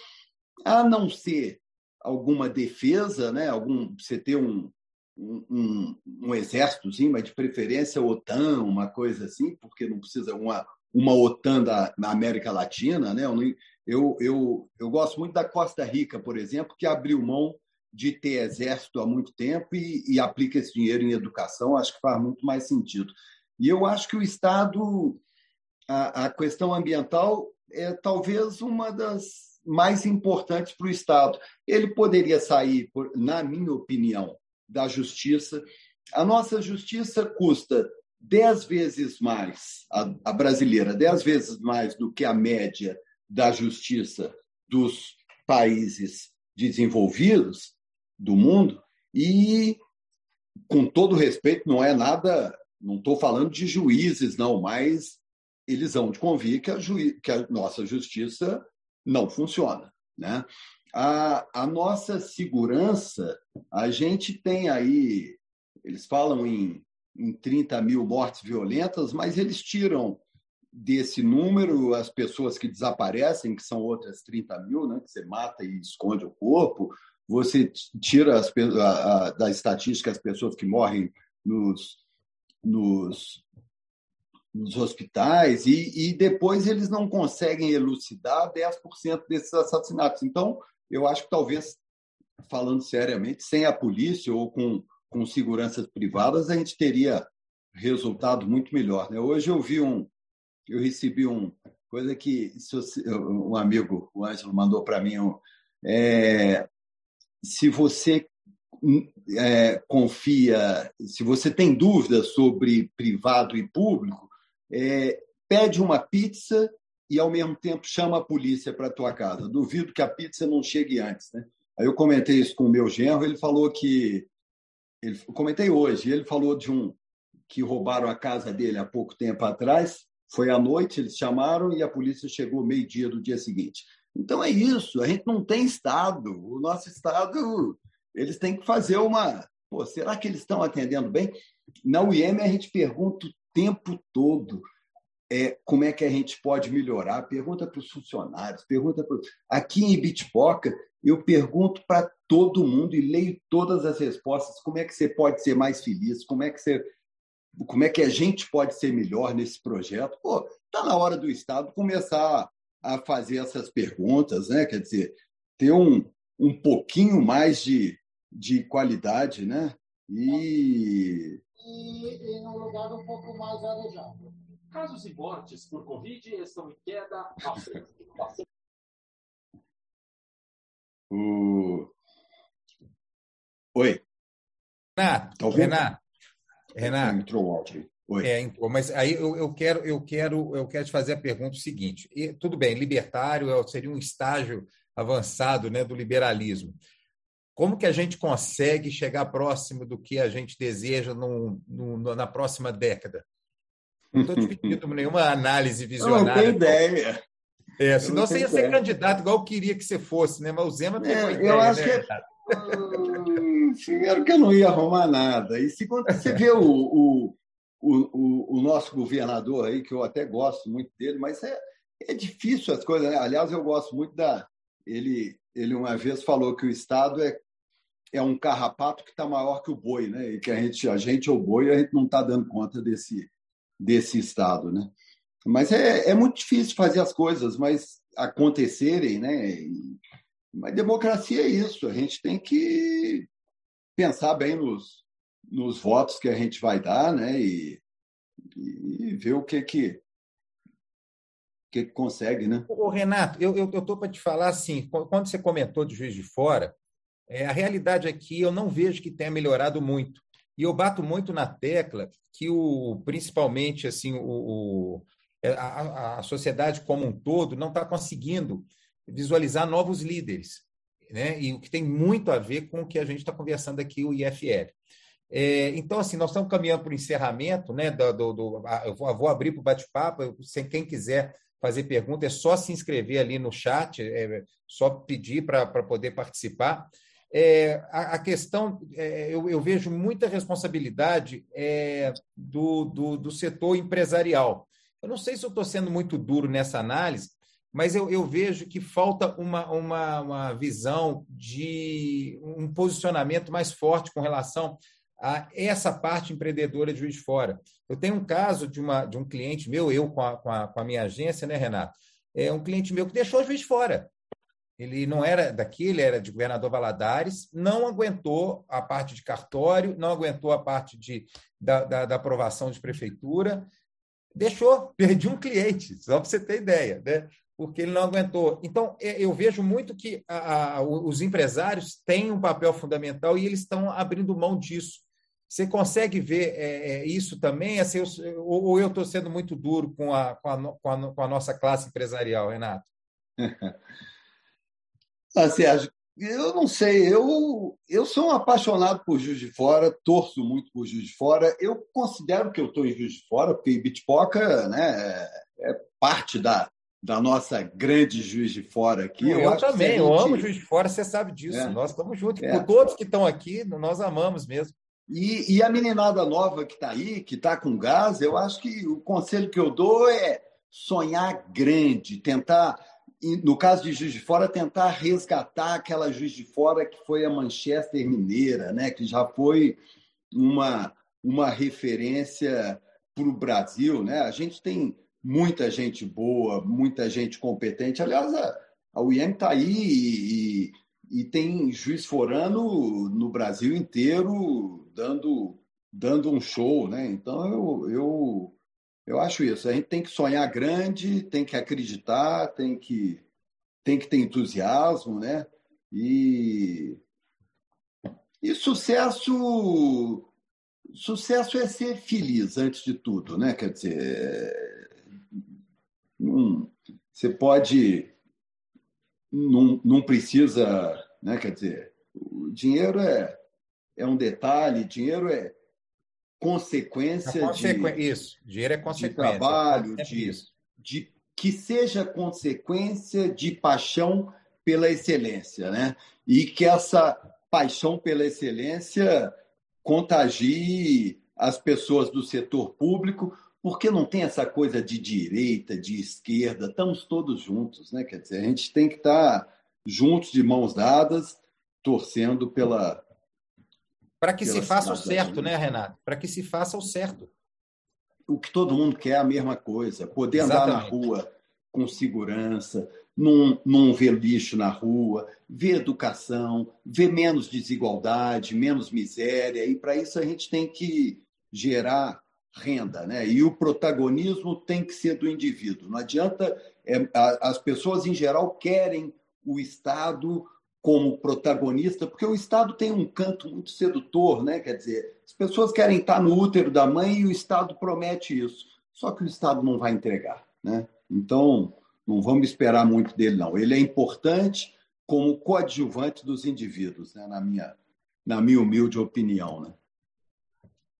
a não ser alguma defesa, né? Algum, você ter um, um, um, exércitozinho, mas de preferência OTAN, uma coisa assim, porque não precisa uma, uma OTAN da, na América Latina. Né? Eu, eu, eu gosto muito da Costa Rica, por exemplo, que abriu mão de ter exército há muito tempo e, e aplica esse dinheiro em educação, acho que faz muito mais sentido. E eu acho que o Estado, a, a questão ambiental é talvez uma das mais importantes para o Estado. Ele poderia sair, por, na minha opinião, da justiça. A nossa justiça custa dez vezes mais, a, a brasileira, dez vezes mais do que a média da justiça dos países desenvolvidos do mundo. E, com todo respeito, não é nada, não estou falando de juízes, não, mas eles vão de convir que a, que a nossa justiça não funciona. Né? A, a nossa segurança, a gente tem aí, eles falam em, em 30 mil mortes violentas, mas eles tiram desse número as pessoas que desaparecem, que são outras 30 mil, né, que você mata e esconde o corpo, você tira as, a, a, da estatística as pessoas que morrem nos, nos, nos hospitais, e, e depois eles não conseguem elucidar 10% desses assassinatos. Então, eu acho que talvez, falando seriamente, sem a polícia ou com, com seguranças privadas, a gente teria resultado muito melhor. Né? Hoje eu vi um, eu recebi um coisa que um amigo, o Ângelo, mandou para mim. Um, é, se você é, confia, se você tem dúvidas sobre privado e público, é, pede uma pizza e ao mesmo tempo chama a polícia para tua casa. Duvido que a pizza não chegue antes, né? Aí eu comentei isso com o meu genro, ele falou que ele comentei hoje, ele falou de um que roubaram a casa dele há pouco tempo atrás. Foi à noite, eles chamaram e a polícia chegou meio-dia do dia seguinte. Então é isso, a gente não tem Estado. O nosso Estado, eles têm que fazer uma. Pô, será que eles estão atendendo bem? Na UIM a gente pergunta o tempo todo é, como é que a gente pode melhorar. Pergunta para os funcionários, pergunta para. Aqui em Bitpoca, eu pergunto para todo mundo e leio todas as respostas. Como é que você pode ser mais feliz? Como é que você como é que a gente pode ser melhor nesse projeto? Pô, está na hora do Estado começar a fazer essas perguntas, né? Quer dizer, ter um, um pouquinho mais de, de qualidade, né?
E... e, e num lugar um pouco mais arejado.
Casos e mortes por Covid estão em queda.
o... Oi.
Renato, tá Renato, Renato.
Entrou o áudio. Oi.
É, entrou, mas aí eu, eu, quero, eu, quero, eu quero te fazer a pergunta seguinte. E, tudo bem, libertário é, seria um estágio avançado né, do liberalismo. Como que a gente consegue chegar próximo do que a gente deseja no, no, na próxima década? Não estou te pedindo nenhuma análise visionária.
Não tenho ideia.
É, senão você ia ser candidato igual eu queria que você fosse, né? Mas o Zema teve é,
ideia, Eu acho né? que é primeiro que eu não ia arrumar nada. E segundo, você vê o, o, o, o, nosso governador aí, que eu até gosto muito dele, mas é, é difícil as coisas. Né? Aliás, eu gosto muito da. Ele, ele uma vez falou que o Estado é, é um carrapato que está maior que o boi, né? E que a gente, a gente é o boi e a gente não está dando conta desse, desse Estado, né? Mas é, é muito difícil fazer as coisas, mas acontecerem, né? Mas democracia é isso, a gente tem que pensar bem nos, nos votos que a gente vai dar, né? E, e ver o que que, que, consegue, né?
Ô, Renato, eu estou para te falar assim, quando você comentou de Juiz de Fora, é, a realidade aqui eu não vejo que tenha melhorado muito. E eu bato muito na tecla que o, principalmente assim, o, o a, a sociedade como um todo não está conseguindo visualizar novos líderes, né? e o que tem muito a ver com o que a gente está conversando aqui, o IFL. É, então, assim, nós estamos caminhando para o encerramento, né? Do, do, do eu vou, vou abrir para o bate-papo. Quem quiser fazer pergunta, é só se inscrever ali no chat, é só pedir para poder participar. É, a, a, questão, é, eu, eu, vejo muita responsabilidade é, do, do, do, setor empresarial. Eu não sei se eu estou sendo muito duro nessa análise, mas eu, eu vejo que falta uma, uma, uma visão de um posicionamento mais forte com relação a essa parte empreendedora de Juiz de Fora. Eu tenho um caso de, uma, de um cliente meu, eu com a, com a, com a minha agência, né, Renato? É um cliente meu que deixou Juiz de Fora. Ele não era daqui, ele era de Governador Valadares, não aguentou a parte de cartório, não aguentou a parte de, da, da, da aprovação de prefeitura, deixou, perdi um cliente, só para você ter ideia. Né? porque ele não aguentou. Então, é, eu vejo muito que a, a, os empresários têm um papel fundamental e eles estão abrindo mão disso. Você consegue ver é, é, isso também? Assim, eu, ou, eu estou sendo muito duro com a, com, com, com a nossa classe empresarial, Renato?
Sérgio, eu não sei. Eu, eu sou um apaixonado por Juiz de Fora, torço muito por Juiz de Fora. Eu considero que eu estou em Juiz de Fora, porque Bitpoca né, é parte da, da nossa grande Juiz de Fora aqui.
Eu, eu também, gente... eu amo Juiz de Fora, você sabe disso. É. Nós estamos juntos. É. Por todos que estão aqui, nós amamos mesmo.
E, e a meninada nova que está aí, que está com gás, eu acho que o conselho que eu dou é sonhar grande, tentar, no caso de Juiz de Fora, tentar resgatar aquela Juiz de Fora que foi a Manchester Mineira, né? que já foi uma, uma referência para o Brasil. Né? A gente tem muita gente boa, muita gente competente. Aliás, a, a UIM está aí e, e, e, tem juiz forano no Brasil inteiro dando, dando um show, né? Então eu, eu, eu acho isso. A gente tem que sonhar grande, tem que acreditar, tem que, tem que ter entusiasmo, né? E, e sucesso sucesso é ser feliz antes de tudo, né? Quer dizer, você pode. Não, não precisa. Né, quer dizer, o dinheiro é, é um detalhe, dinheiro é consequência
consequ... de. Isso, dinheiro é consequência.
De trabalho, de, de que seja consequência de paixão pela excelência, né? E que essa paixão pela excelência contagie as pessoas do setor público, porque não tem essa coisa de direita, de esquerda, estamos todos juntos, né? Quer dizer, a gente tem que estar juntos, de mãos dadas, torcendo pela.
Para que se faça o certo, né, Renato? Para que se faça o certo.
O que todo mundo quer é a mesma coisa: poder Exatamente. andar na rua com segurança, não, não ver lixo na rua, ver educação, ver menos desigualdade, menos miséria, e para isso a gente tem que gerar renda, né? E o protagonismo tem que ser do indivíduo. Não adianta é, as pessoas em geral querem o Estado como protagonista, porque o Estado tem um canto muito sedutor, né? Quer dizer, as pessoas querem estar no útero da mãe e o Estado promete isso. Só que o Estado não vai entregar, né? Então, não vamos esperar muito dele, não. Ele é importante como coadjuvante dos indivíduos, né? na, minha, na minha humilde opinião. Né?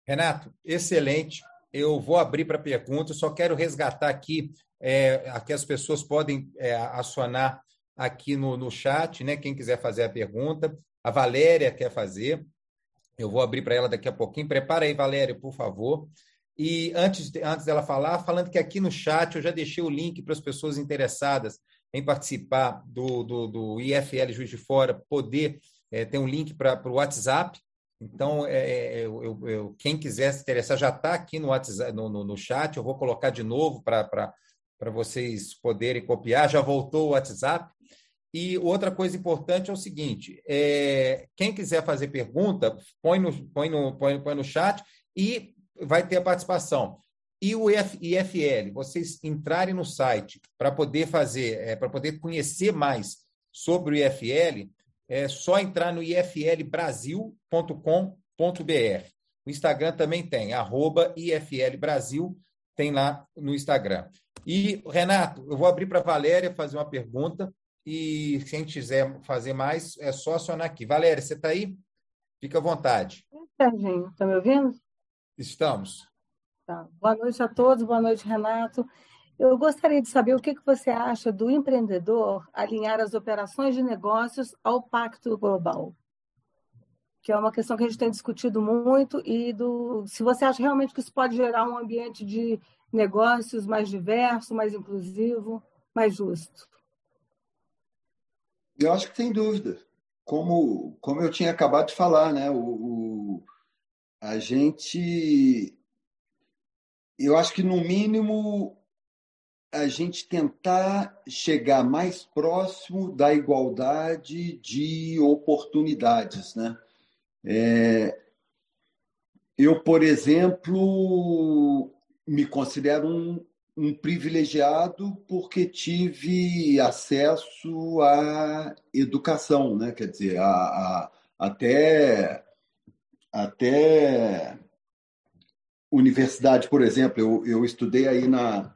Renato, excelente. Eu vou abrir para perguntas, só quero resgatar aqui, é, aqui as pessoas podem é, acionar aqui no, no chat, né? Quem quiser fazer a pergunta. A Valéria quer fazer. Eu vou abrir para ela daqui a pouquinho. Prepara aí, Valéria, por favor. E antes, antes dela falar, falando que aqui no chat eu já deixei o link para as pessoas interessadas em participar do, do, do IFL Juiz de Fora poder é, ter um link para o WhatsApp. Então, é, é, eu, eu, quem quiser se interessar já está aqui no, WhatsApp, no, no, no, chat. Eu vou colocar de novo para vocês poderem copiar. Já voltou o WhatsApp. E outra coisa importante é o seguinte: é, quem quiser fazer pergunta, põe no, põe, no, põe, põe no chat e vai ter a participação. E o IFL, vocês entrarem no site para poder fazer, é, para poder conhecer mais sobre o IFL, é só entrar no iflbrasil.com.br. O Instagram também tem, arroba iflbrasil, tem lá no Instagram. E, Renato, eu vou abrir para a Valéria fazer uma pergunta, e quem quiser fazer mais, é só acionar aqui. Valéria, você está aí? Fica à vontade.
Serginho, está me ouvindo?
Estamos.
Tá. Boa noite a todos, boa noite, Renato. Eu gostaria de saber o que você acha do empreendedor alinhar as operações de negócios ao Pacto Global, que é uma questão que a gente tem discutido muito, e do, se você acha realmente que isso pode gerar um ambiente de negócios mais diverso, mais inclusivo, mais justo.
Eu acho que tem dúvida. Como, como eu tinha acabado de falar, né? o, o a gente. Eu acho que, no mínimo, a gente tentar chegar mais próximo da igualdade de oportunidades. Né? É, eu, por exemplo, me considero um, um privilegiado porque tive acesso à educação, né? quer dizer, a, a, até até universidade, por exemplo. Eu, eu estudei aí na,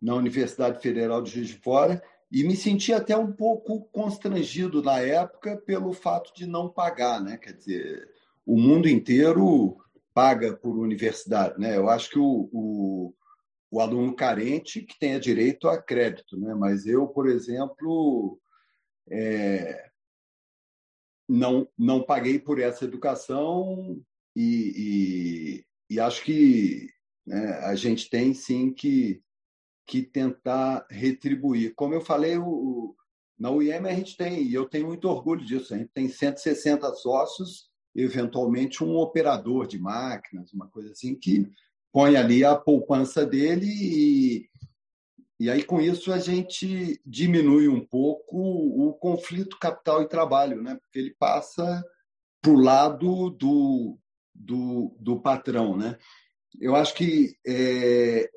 na Universidade Federal de Juiz de Fora e me senti até um pouco constrangido na época pelo fato de não pagar, né? Quer dizer, o mundo inteiro paga por universidade, né? Eu acho que o, o, o aluno carente que tenha direito a crédito, né? Mas eu, por exemplo, é, não, não paguei por essa educação e, e, e acho que né, a gente tem sim que, que tentar retribuir. Como eu falei, o, na UIM a gente tem, e eu tenho muito orgulho disso, a gente tem 160 sócios, eventualmente um operador de máquinas, uma coisa assim, que põe ali a poupança dele e, e aí, com isso, a gente diminui um pouco o conflito capital e trabalho, né? porque ele passa para o lado do, do, do patrão. Né? Eu acho que é,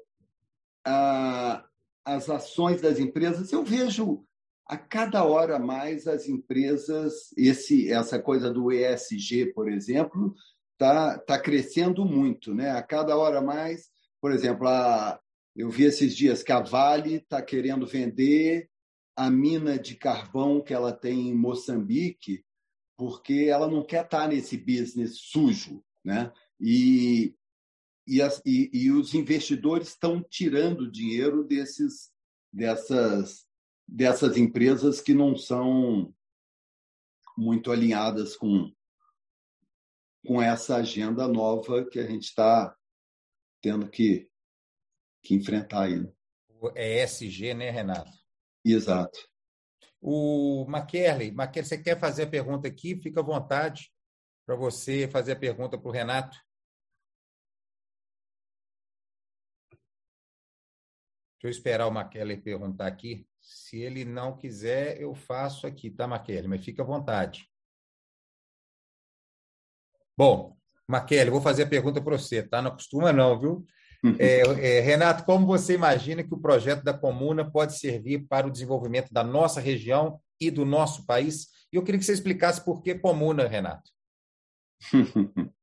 a, as ações das empresas, eu vejo a cada hora mais as empresas, esse, essa coisa do ESG, por exemplo, está tá crescendo muito. Né? A cada hora mais, por exemplo, a, Eu vi esses dias que a Vale está querendo vender a mina de carvão que ela tem em Moçambique, porque ela não quer estar tá nesse business sujo, né? E, e, as, e, e os investidores estão tirando dinheiro desses, dessas, dessas empresas que não são muito alinhadas com, com essa agenda nova que a gente está tendo que, que enfrentar aí.
O ESG, né, Renato?
Exato.
O Maquerley, Maquerley, você quer fazer a pergunta aqui? Fica à vontade para você fazer a pergunta para o Renato. Deixa eu esperar o Maquerley perguntar aqui. Se ele não quiser, eu faço aqui, tá, Maquerley? Mas fica à vontade. Bom, Maquele, vou fazer a pergunta para você, tá? Não costuma não, viu? É, é, Renato, como você imagina que o projeto da Comuna pode servir para o desenvolvimento da nossa região e do nosso país? E eu queria que você explicasse por que Comuna, Renato.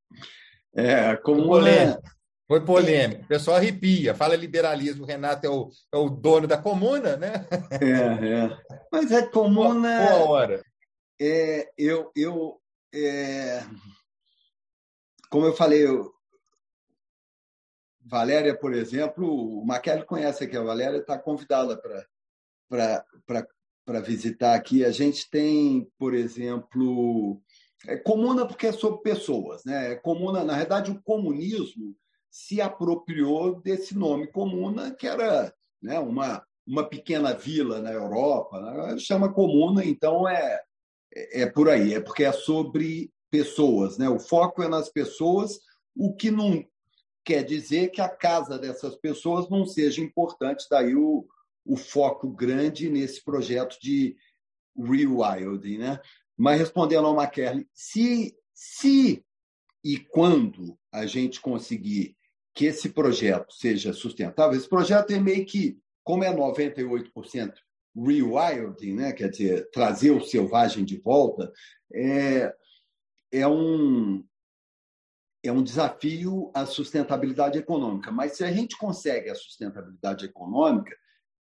É, Comuna...
Foi polêmico. O pessoal arrepia. Fala liberalismo, o Renato é o, é o dono da comuna, né?
É, é. Mas a comuna.
Boa hora.
É, eu, eu, é, como eu falei, eu, Valéria, por exemplo, o Maquele conhece aqui, a Valéria está convidada para visitar aqui. A gente tem, por exemplo, é comuna porque é sobre pessoas, né? É comuna, na verdade, o comunismo se apropriou desse nome comuna, que era né, uma, uma pequena vila na Europa, né? chama comuna, então é, é, é por aí, é porque é sobre pessoas, né? O foco é nas pessoas, o que não quer dizer que a casa dessas pessoas não seja importante, daí o, o foco grande nesse projeto de rewilding, né? Mas respondendo ao McKerley, se, se e quando a gente conseguir que esse projeto seja sustentável, esse projeto é meio que, como é 98% rewilding, né? quer dizer, trazer o selvagem de volta, é, é um, é um desafio à sustentabilidade econômica. Mas se a gente consegue a sustentabilidade econômica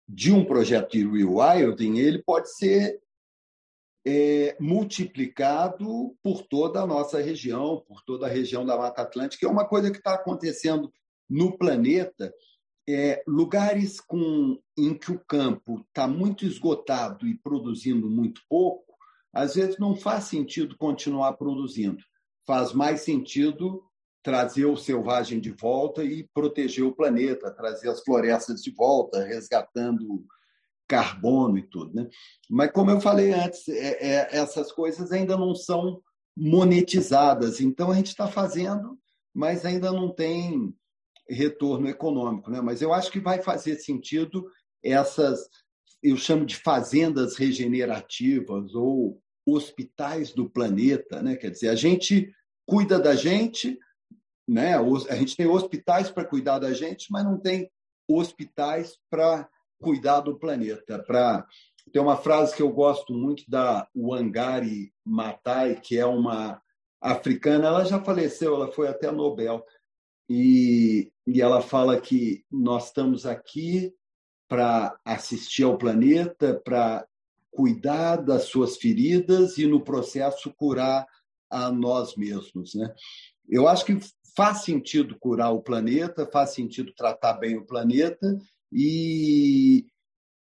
de um projeto de rewilding, ele pode ser é, multiplicado por toda a nossa região, por toda a região da Mata Atlântica, é uma coisa que está acontecendo no planeta. É, lugares com, em que o campo está muito esgotado e produzindo muito pouco, às vezes não faz sentido continuar produzindo. Faz mais sentido trazer o selvagem de volta e proteger o planeta, trazer as florestas de volta, resgatando carbono e tudo. Né? Mas, como eu falei antes, é, é, essas coisas ainda não são monetizadas. Então, a gente está fazendo, mas ainda não tem retorno econômico. Né? Mas eu acho que vai fazer sentido essas eu chamo de fazendas regenerativas ou hospitais do planeta, né? Quer dizer, a gente cuida da gente, né? A gente tem hospitais para cuidar da gente, mas não tem hospitais para cuidar do planeta. Para tem uma frase que eu gosto muito da Wangari Maathai, que é uma africana. Ela já faleceu, ela foi até Nobel. E, e ela fala que nós estamos aqui para assistir ao planeta, para cuidar das suas feridas e, no processo, curar a nós mesmos. Né? Eu acho que faz sentido curar o planeta, faz sentido tratar bem o planeta e,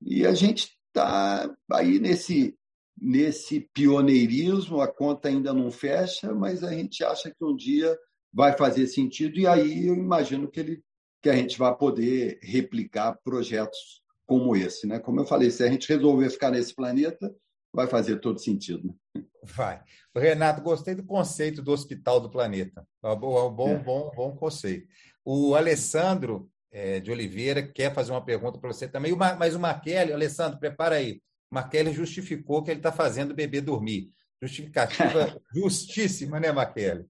e a gente está aí nesse, nesse pioneirismo, a conta ainda não fecha, mas a gente acha que um dia vai fazer sentido e aí eu imagino que, ele, que a gente vai poder replicar projetos como esse. Né? Como eu falei, se a gente resolver ficar nesse planeta, vai fazer todo sentido. Né?
Vai. Renato, gostei do conceito do hospital do planeta. É um bom, é. bom, bom conceito. O Alessandro é, de Oliveira quer fazer uma pergunta para você também. Mas o Marquelli, Alessandro, prepara aí. O Marquelli justificou que ele está fazendo o bebê dormir. Justificativa justíssima, né, Marquelli?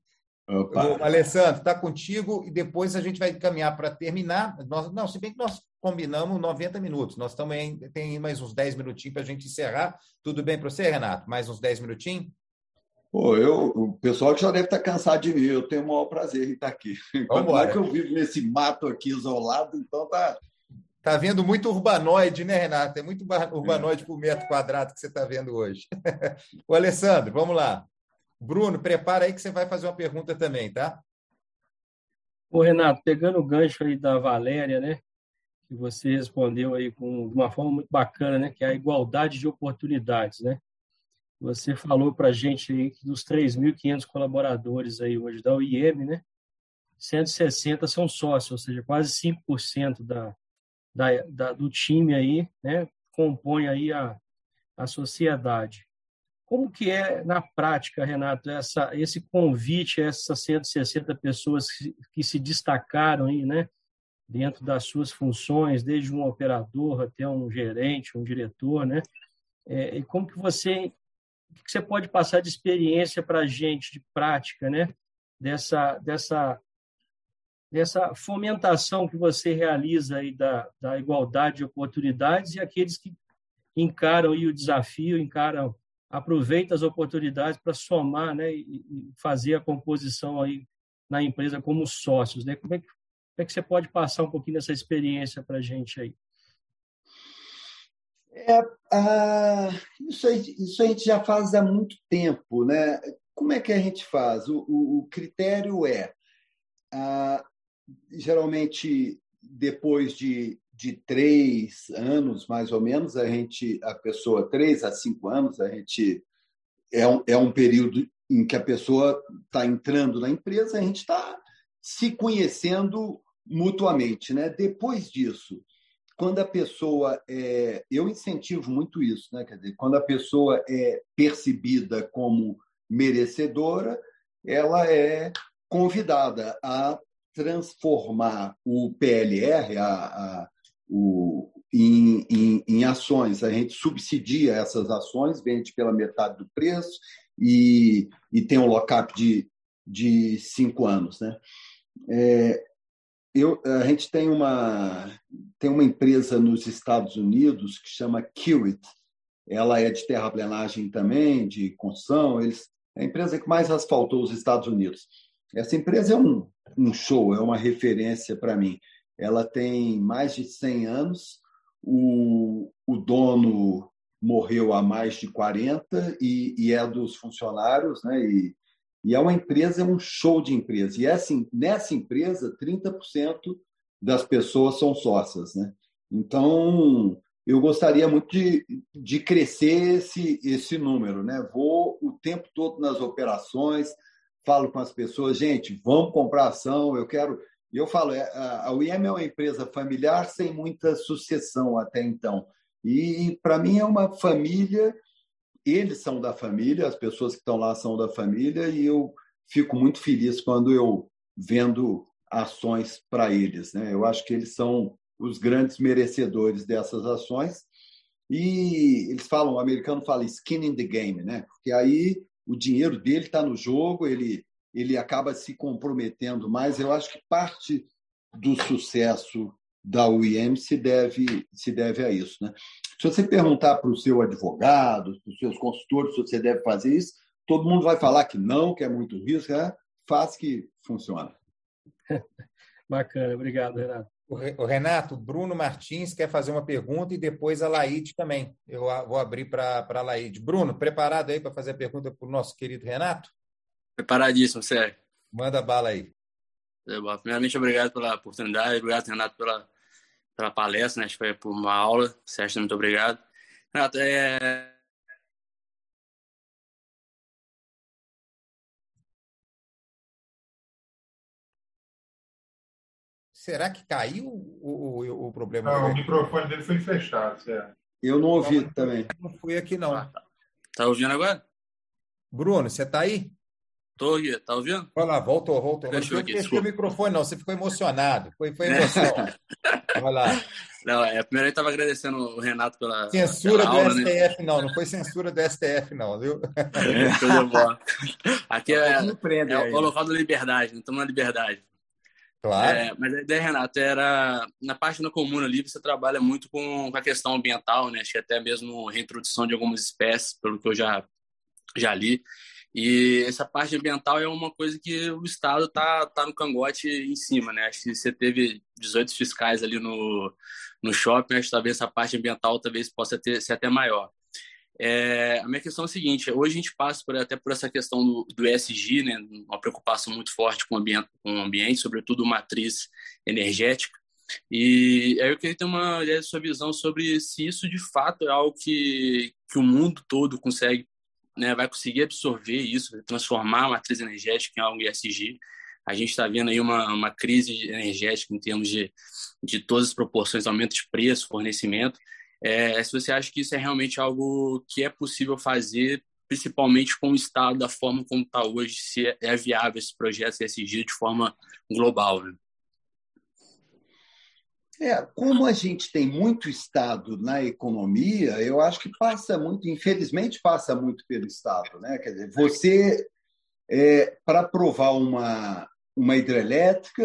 Opa. Alessandro, está contigo e depois a gente vai caminhar para terminar. Nós, não, se bem que nós combinamos 90 minutos, nós também tem mais uns 10 minutinhos para a gente encerrar. Tudo bem para você, Renato? Mais uns 10 minutinhos?
Pô, eu, o pessoal que já deve estar tá cansado de mim, eu tenho o maior prazer em estar aqui. Quanto mais que eu vivo nesse mato aqui isolado, então tá,
Tá vendo muito urbanoide, né, Renato? É muito urbanoide por metro quadrado que você está vendo hoje. o Alessandro, vamos lá. Bruno, prepara aí que você vai fazer uma pergunta também, tá?
Ô, Renato, pegando o gancho aí da Valéria, né? Que você respondeu aí com de uma forma muito bacana, né? Que é a igualdade de oportunidades, né? Você falou para a gente aí que dos 3.500 colaboradores aí hoje da OIM, né? 160 são sócios, ou seja, quase 5% da, da, da, do time aí, né, compõe aí a, a sociedade. Como que é na prática, Renato, essa, esse convite a essas 160 pessoas que, que se destacaram aí, né, dentro das suas funções, desde um operador até um gerente, um diretor, né? É, e como que você que você pode passar de experiência para a gente, de prática, né? Dessa, dessa dessa fomentação que você realiza aí da, da igualdade de oportunidades e aqueles que encaram aí o desafio, encaram, aproveitam as oportunidades para somar, né, e, e, fazer a composição aí na empresa como sócios, né? Como é que, como é que você pode passar um pouquinho dessa experiência para a gente aí?
É, ah, isso, aí, isso a gente já faz há muito tempo, né? Como é que a gente faz? O, o, o critério é ah, geralmente depois de, de três anos, mais ou menos, a gente, a pessoa, três a cinco anos, a gente é um, é um período em que a pessoa está entrando na empresa, a gente está se conhecendo mutuamente, né? Depois disso, quando a pessoa é, eu incentivo muito isso, né? Quer dizer, quando a pessoa é percebida como merecedora, ela é convidada a transformar o PLR a, a, o, em, em, em, ações. A gente subsidia essas ações, vende pela metade do preço e, e tem um lock-up de, de cinco anos. Né? É, eu, a gente tem uma, tem uma empresa nos Estados Unidos que chama Kiwit. Ela é de terraplenagem também, de construção. Eles, é a empresa que mais asfaltou os Estados Unidos. Essa empresa é um, um show, é uma referência para mim. Ela tem mais de 100 anos, o, o dono morreu há mais de 40 e, e é dos funcionários, né? E, e é uma empresa, é um show de empresa. E assim, nessa empresa, 30% das pessoas são sócias, né? Então, eu gostaria muito de, de crescer esse, esse número, né? Vou o tempo todo nas operações, falo com as pessoas, gente, vamos comprar ação, eu quero. E eu falo, é, a UIM é uma empresa familiar sem muita sucessão até então. E para mim é uma família, eles são da família, as pessoas que estão lá são da família, e eu fico muito feliz quando eu vendo ações para eles. Né? Eu acho que eles são os grandes merecedores dessas ações. E eles falam, o americano fala skin in the game, né? Porque aí o dinheiro dele está no jogo, ele, ele acaba se comprometendo mais. Eu acho que parte do sucesso da UIM se deve, se deve a isso. Né? Se você perguntar para o seu advogado, para os seus consultores se você deve fazer isso, todo mundo vai falar que não, que é muito risco, né? faz que funciona.
Bacana, obrigado, Renato.
O Renato, Bruno Martins quer fazer uma pergunta e depois a Laide também. Eu vou abrir para a Laide. Bruno, preparado aí para fazer a pergunta para o nosso querido Renato?
Preparadíssimo, Sérgio.
Manda bala aí.
Primeiramente, obrigado pela oportunidade, obrigado, Renato, pela, pela palestra, né? Acho que foi por uma aula. Sérgio, muito obrigado. Renato, é,
Será que caiu o, o, o problema?
Não, o microfone dele foi fechado, certo?
Eu não ouvi não, também.
Não fui aqui, não. Ah,
tá. tá ouvindo agora?
Bruno, você está aí?
Tô aqui, tá ouvindo?
Olha lá, voltou, voltou. Fechou não fechou o microfone, não. Você ficou emocionado. Foi, foi emoção. Olha lá.
Não, é, primeiro eu estava agradecendo o Renato pela.
Censura
pela
do aula, STF, né? não. Não foi censura do STF, não, viu?
É, tudo bom. Aqui é, é, é o local da liberdade, estamos na liberdade.
Claro.
É, mas a ideia, Renato, era na página comum ali você trabalha muito com, com a questão ambiental, né? Acho que até mesmo reintrodução de algumas espécies, pelo que eu já, já li. E essa parte ambiental é uma coisa que o Estado tá, tá no cangote em cima, né? Acho que você teve 18 fiscais ali no, no shopping, acho que talvez essa parte ambiental talvez possa ter, ser até maior. É, a minha questão é a seguinte: hoje a gente passa por, até por essa questão do, do ESG, né, uma preocupação muito forte com o ambiente, com o ambiente sobretudo matriz energética. E aí eu queria ter uma ideia da sua visão sobre se isso de fato é algo que, que o mundo todo consegue, né, vai conseguir absorver isso, transformar a matriz energética em algo ESG. A gente está vendo aí uma, uma crise energética em termos de, de todas as proporções, aumento de preço, fornecimento. É, se você acha que isso é realmente algo que é possível fazer, principalmente com o Estado da forma como está hoje, se é, é viável esse projeto ESG de forma global. Né?
É, como a gente tem muito Estado na economia, eu acho que passa muito, infelizmente passa muito pelo Estado. Né? Quer dizer, você, é, para aprovar uma, uma hidrelétrica,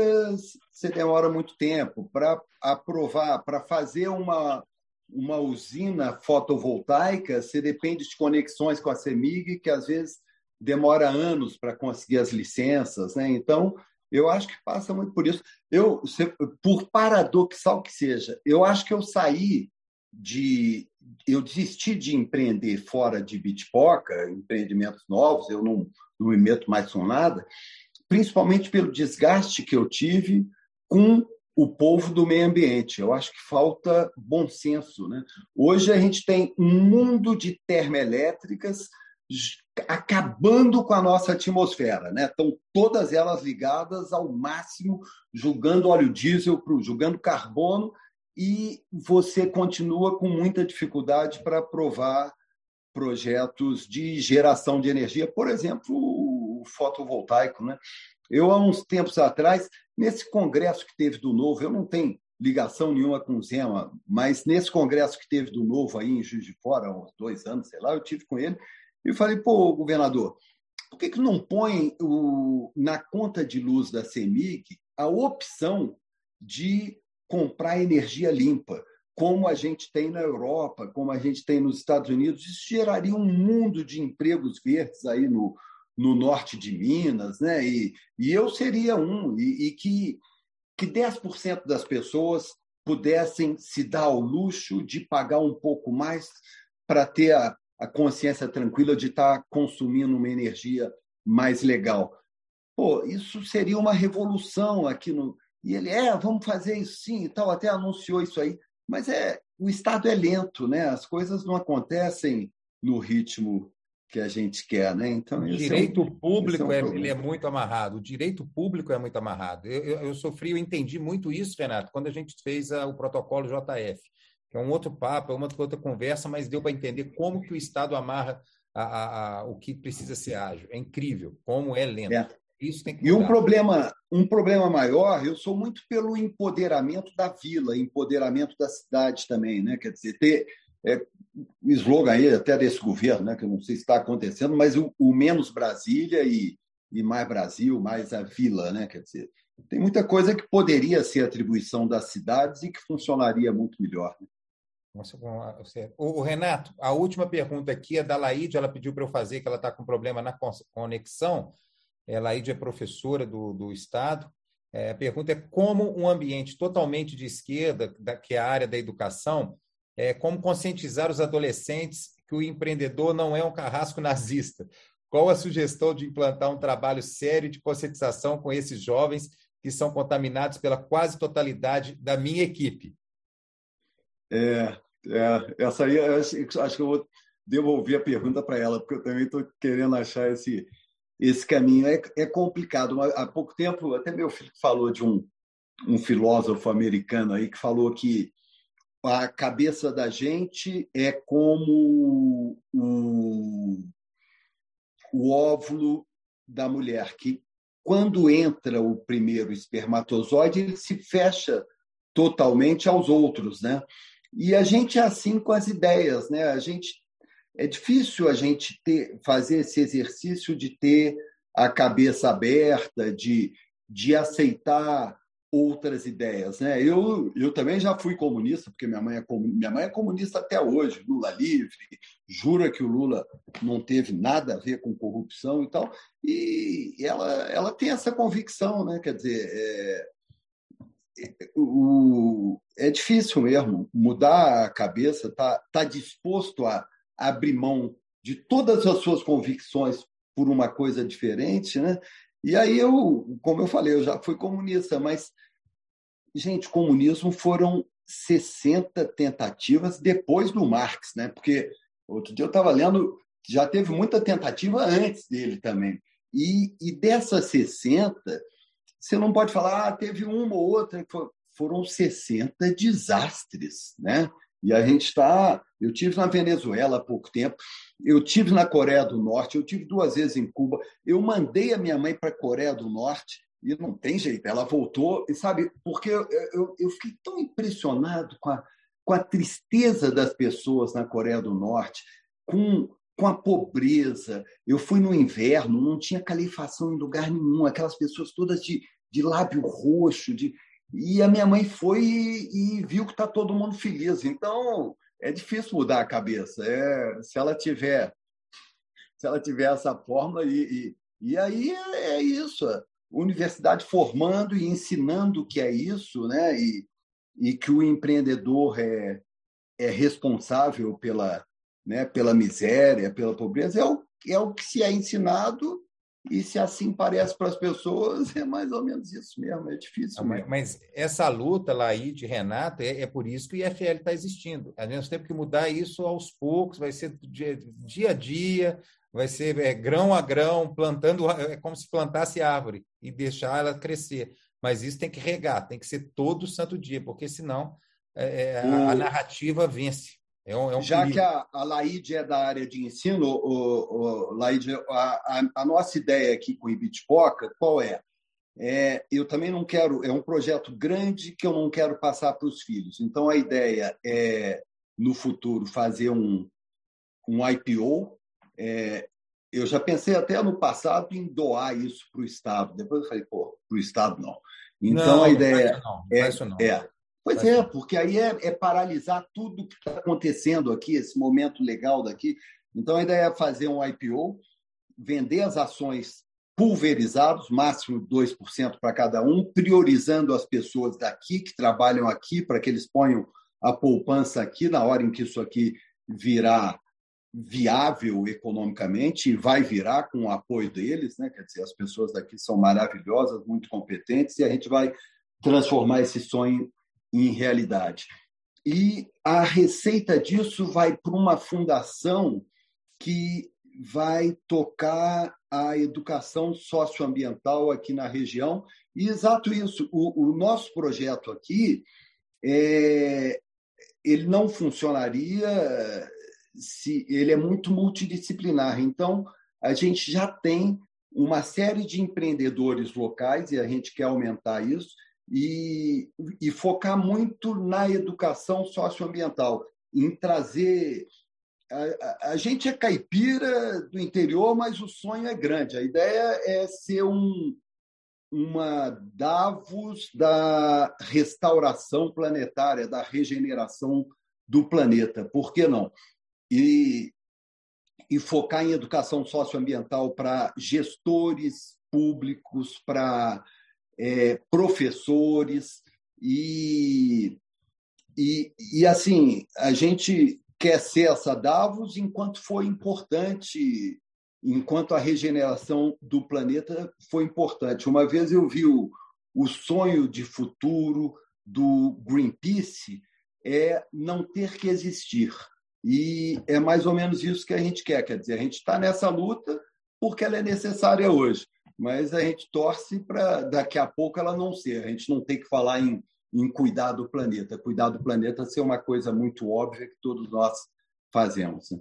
você demora muito tempo. Para aprovar, para fazer uma, uma usina fotovoltaica, você depende de conexões com a CEMIG, que às vezes demora anos para conseguir as licenças. Né? Então, eu acho que passa muito por isso. Eu, por paradoxal que seja, eu acho que eu saí de. Eu desisti de empreender fora de Bitpoca, empreendimentos novos, eu não, não me meto mais com nada, principalmente pelo desgaste que eu tive com o povo do meio ambiente. Eu acho que falta bom senso. Né? Hoje a gente tem um mundo de termoelétricas acabando com a nossa atmosfera, né? Estão todas elas ligadas ao máximo, julgando óleo diesel, julgando carbono, e você continua com muita dificuldade para aprovar projetos de geração de energia, por exemplo, o fotovoltaico, né? Eu, há uns tempos atrás, nesse congresso que teve do Novo, eu não tenho ligação nenhuma com o Zema, mas nesse congresso que teve do Novo aí em Juiz de Fora, há uns dois anos, sei lá, eu tive com ele, e falei, pô, governador, por que, que não põe o, na conta de luz da CEMIG a opção de comprar energia limpa, como a gente tem na Europa, como a gente tem nos Estados Unidos? Isso geraria um mundo de empregos verdes aí no, no norte de Minas, né? E, e eu seria um, e, e que, que 10% das pessoas pudessem se dar ao luxo de pagar um pouco mais para ter a, a consciência tranquila de estar tá consumindo uma energia mais legal. Pô, isso seria uma revolução aqui no. E ele, é, vamos fazer isso sim e tal, até anunciou isso aí. Mas é, o Estado é lento, né? As coisas não acontecem no ritmo que a gente quer, né?
Então, o direito é um, público é, um é, ele é muito amarrado. O direito público é muito amarrado. Eu, eu, eu, sofri, eu entendi muito isso, Renato, quando a gente fez a, o protocolo JF é um outro papo, é uma outra conversa, mas deu para entender como que o Estado amarra a, a, a, o que precisa ser ágil. É incrível, como é lento. É.
Isso tem que e um problema, um problema maior, eu sou muito pelo empoderamento da vila, empoderamento da cidade também, né? Quer dizer, ter é, o slogan aí até desse governo, né? Que eu não sei se está acontecendo, mas o, o, menos Brasília e, e mais Brasil, mais a vila, né? Quer dizer, tem muita coisa que poderia ser atribuição das cidades e que funcionaria muito melhor. Né?
O Renato, a última pergunta aqui é da Laide, ela pediu para eu fazer, que ela está com problema na conexão. É, Laide é professora do, do Estado. É, a pergunta é como um ambiente totalmente de esquerda, da, que é a área da educação, é, como conscientizar os adolescentes que o empreendedor não é um carrasco nazista? Qual a sugestão de implantar um trabalho sério de conscientização com esses jovens que são contaminados pela quase totalidade da minha equipe?
É, é, essa aí, acho, acho que eu vou devolver a pergunta para ela, porque eu também estou querendo achar esse, esse caminho. É, é complicado. Há pouco tempo, até meu filho falou de um, um filósofo americano aí que falou que a cabeça da gente é como o, o óvulo da mulher, que quando entra o primeiro espermatozoide, ele se fecha totalmente aos outros, né? E a gente é assim com as ideias, né? A gente é difícil a gente ter, fazer esse exercício de ter a cabeça aberta, de, de aceitar outras ideias. Né? Eu, eu também já fui comunista, porque minha mãe, é minha mãe é comunista até hoje, Lula livre, jura que o Lula não teve nada a ver com corrupção e tal, e ela, ela tem essa convicção, né? quer dizer, é, o, é difícil mesmo mudar a cabeça, tá, tá disposto a abrir mão de todas as suas convicções por uma coisa diferente, né? E aí eu, como eu falei, eu já fui comunista, mas gente, comunismo foram 60 tentativas depois do Marx, né? Porque outro dia eu estava lendo, já teve muita tentativa antes dele também. E, e dessas 60, você não pode falar, ah, teve uma ou outra, foram 60 desastres, né? E a gente está. Eu tive na Venezuela há pouco tempo, eu tive na Coreia do Norte, eu tive duas vezes em Cuba. Eu mandei a minha mãe para a Coreia do Norte e não tem jeito, ela voltou, e sabe, porque eu, eu, eu fiquei tão impressionado com a, com a tristeza das pessoas na Coreia do Norte, com, com a pobreza. Eu fui no inverno, não tinha calefação em lugar nenhum, aquelas pessoas todas de, de lábio roxo, de, e a minha mãe foi e, e viu que está todo mundo feliz. Então, é difícil mudar a cabeça. É, se ela tiver se ela tiver essa forma e, e, e aí é, é isso universidade formando e ensinando que é isso né e, e que o empreendedor é, é responsável pela né pela miséria pela pobreza é o, é o que se é ensinado e se assim parece para as pessoas, é mais ou menos isso mesmo, é difícil.
Não, mas essa luta lá aí de Renato, é, é por isso que o IFL está existindo. A gente tem que mudar isso aos poucos, vai ser dia, dia a dia, vai ser é, grão a grão, plantando, é como se plantasse árvore e deixar ela crescer. Mas isso tem que regar, tem que ser todo santo dia, porque senão é. É, a, a narrativa vence. É um, é um
Já perigo. que a, a Laide é da área de ensino, o, o Laide, a, a, a, nossa ideia aqui com o Ibitpoca, qual é? é? Eu também não quero, é um projeto grande que eu não quero passar para os filhos. Então, a ideia é, no futuro, fazer um, um IPO. É, eu já pensei até no passado em doar isso para o Estado. Depois eu falei, pô, para o Estado não. Então,
não,
a ideia
não,
é,
não.
é Pois é, porque aí é, é paralisar tudo que está acontecendo aqui, esse momento legal daqui. Então, a ideia é fazer um IPO, vender as ações pulverizados, máximo 2% para cada um, priorizando as pessoas daqui, que trabalham aqui, para que eles ponham a poupança aqui na hora em que isso aqui virar viável economicamente, e vai virar com o apoio deles, né? quer dizer, as pessoas daqui são maravilhosas, muito competentes, e a gente vai transformar esse sonho em realidade. E a receita disso vai para uma fundação que vai tocar a educação socioambiental aqui na região. E exato isso, o, o nosso projeto aqui, é, ele não funcionaria se ele é muito multidisciplinar. Então, a gente já tem uma série de empreendedores locais e a gente quer aumentar isso e, e focar muito na educação socioambiental, em trazer. A, a, a, gente é caipira do interior, mas o sonho é grande. A ideia é ser um, uma Davos da restauração planetária, da regeneração do planeta. Por que não? E, e focar em educação socioambiental para gestores públicos, para é, professores e, e, e assim a gente quer ser essa Davos enquanto foi importante, enquanto a regeneração do planeta foi importante. Uma vez eu vi o, o sonho de futuro do Greenpeace é não ter que existir. E é mais ou menos isso que a gente quer. Quer dizer, a gente está nessa luta porque ela é necessária hoje mas a gente torce para daqui a pouco ela não ser. A gente não tem que falar em, em cuidar do planeta. Cuidar do planeta ser uma coisa muito óbvia que todos nós fazemos. Né?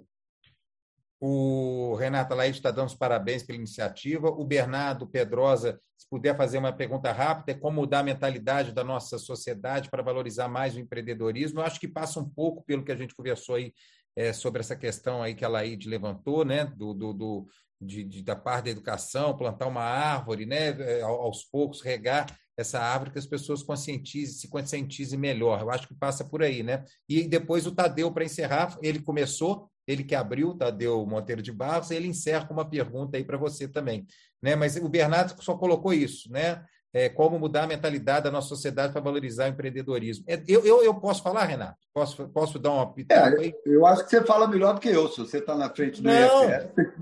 O Renato Laís está dando os parabéns pela iniciativa. O Bernardo Pedrosa, se puder fazer uma pergunta rápida, é como mudar a mentalidade da nossa sociedade para valorizar mais o empreendedorismo. Eu acho que passa um pouco pelo que a gente conversou aí é, sobre essa questão aí que a Laide levantou, né, do, do, do de, de, da parte da educação, plantar uma árvore, né, é, aos poucos, regar. essa árvore que as pessoas conscientizem, se conscientizem melhor. Eu acho que passa por aí, né? E depois o Tadeu, para encerrar, ele começou, ele que abriu, Tadeu Monteiro de Barros, ele encerra com uma pergunta aí para você também. Né? Mas o Bernardo só colocou isso, né? É, como mudar a mentalidade da nossa sociedade para valorizar o empreendedorismo. É, eu, eu, eu posso falar, Renato? Posso, posso dar uma
pitaco é, Eu acho que você fala melhor do que eu, se você está na frente do
não,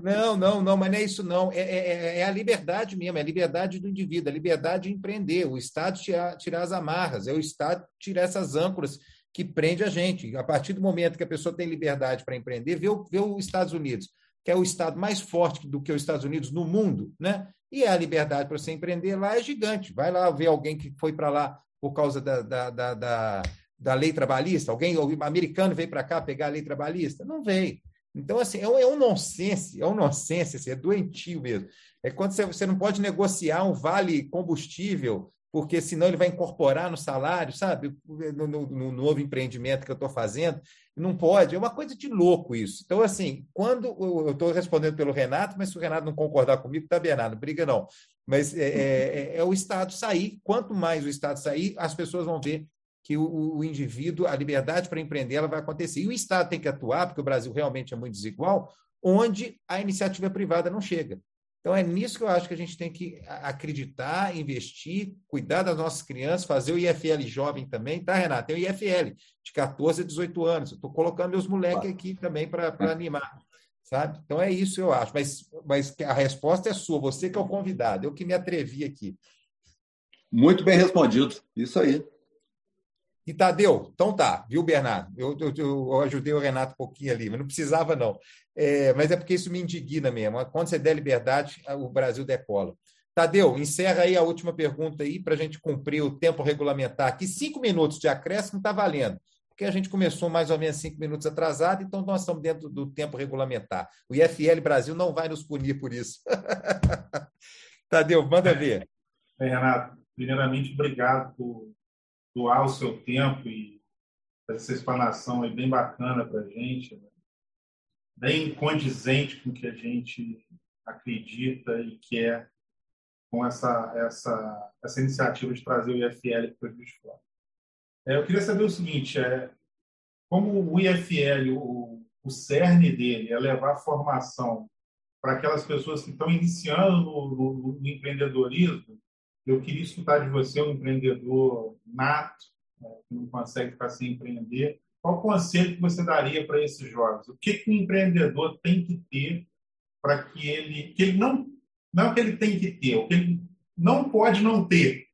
Não, não, não, mas não é isso, não. É, é, é, é, a liberdade mesmo, é a liberdade do indivíduo, a liberdade de empreender, o Estado tirar, tirar as amarras, é o Estado tirar essas âncoras que prende a gente. A partir do momento que a pessoa tem liberdade para empreender, vê, o, vê os Estados Unidos, que é o Estado mais forte do que os Estados Unidos no mundo, né? E a liberdade para você empreender lá é gigante. Vai lá ver alguém que foi para lá por causa da, da, da, da, da lei trabalhista, alguém americano veio para cá pegar a lei trabalhista? Não veio. Então, assim, é um, é um nonsense, é um nonsense, assim, é doentio mesmo. É quando você, você não pode negociar um vale combustível porque senão ele vai incorporar no salário, sabe? No, no, no novo empreendimento que eu estou fazendo. Não pode, é uma coisa de louco isso. Então, assim, quando eu estou respondendo pelo Renato, mas se o Renato não concordar comigo, tá Bernardo, briga não. Mas é, é, é, é, o Estado sair, quanto mais o Estado sair, as pessoas vão ver que o, o indivíduo, a liberdade para empreender, ela vai acontecer. E o Estado tem que atuar, porque o Brasil realmente é muito desigual, onde a iniciativa privada não chega. Então, é nisso que eu acho que a gente tem que acreditar, investir, cuidar das nossas crianças, fazer o IFL jovem também, tá, Renato? Tem o IFL de 14 a 18 anos. Eu estou colocando meus moleques aqui também para animar, sabe? Então, é isso eu acho. Mas, mas a resposta é sua, você que é o convidado, eu que me atrevi aqui.
Muito bem respondido. Isso aí.
E Tadeu, então tá, viu, Bernardo? Eu, eu, eu, ajudei o Renato um pouquinho ali, mas não precisava, não. É, mas é porque isso me indigna mesmo. Quando você der liberdade, o Brasil decola. Tadeu, encerra aí a última pergunta aí para a gente cumprir o tempo regulamentar. Que cinco minutos de acréscimo está valendo, porque a gente começou mais ou menos cinco minutos atrasado, então nós estamos dentro do tempo regulamentar. O IFL Brasil não vai nos punir por isso. Tadeu, manda ver.
É, Renato, primeiramente, obrigado por doar o seu tempo e fazer essa explanação aí bem bacana para a gente, né? bem condizente com o que a gente acredita e quer com essa, essa, essa iniciativa de trazer o IFL para o. É, eu queria saber o seguinte, é, como o IFL, o, o cerne dele é levar formação para aquelas pessoas que estão iniciando no, no, no empreendedorismo, eu queria escutar de você, um empreendedor nato, né, que não consegue ficar sem empreender. Qual conselho que você daria para esses jovens? O que, que o empreendedor tem que ter para que ele, que ele não, não é o que ele tem que ter, o que ele não pode não ter,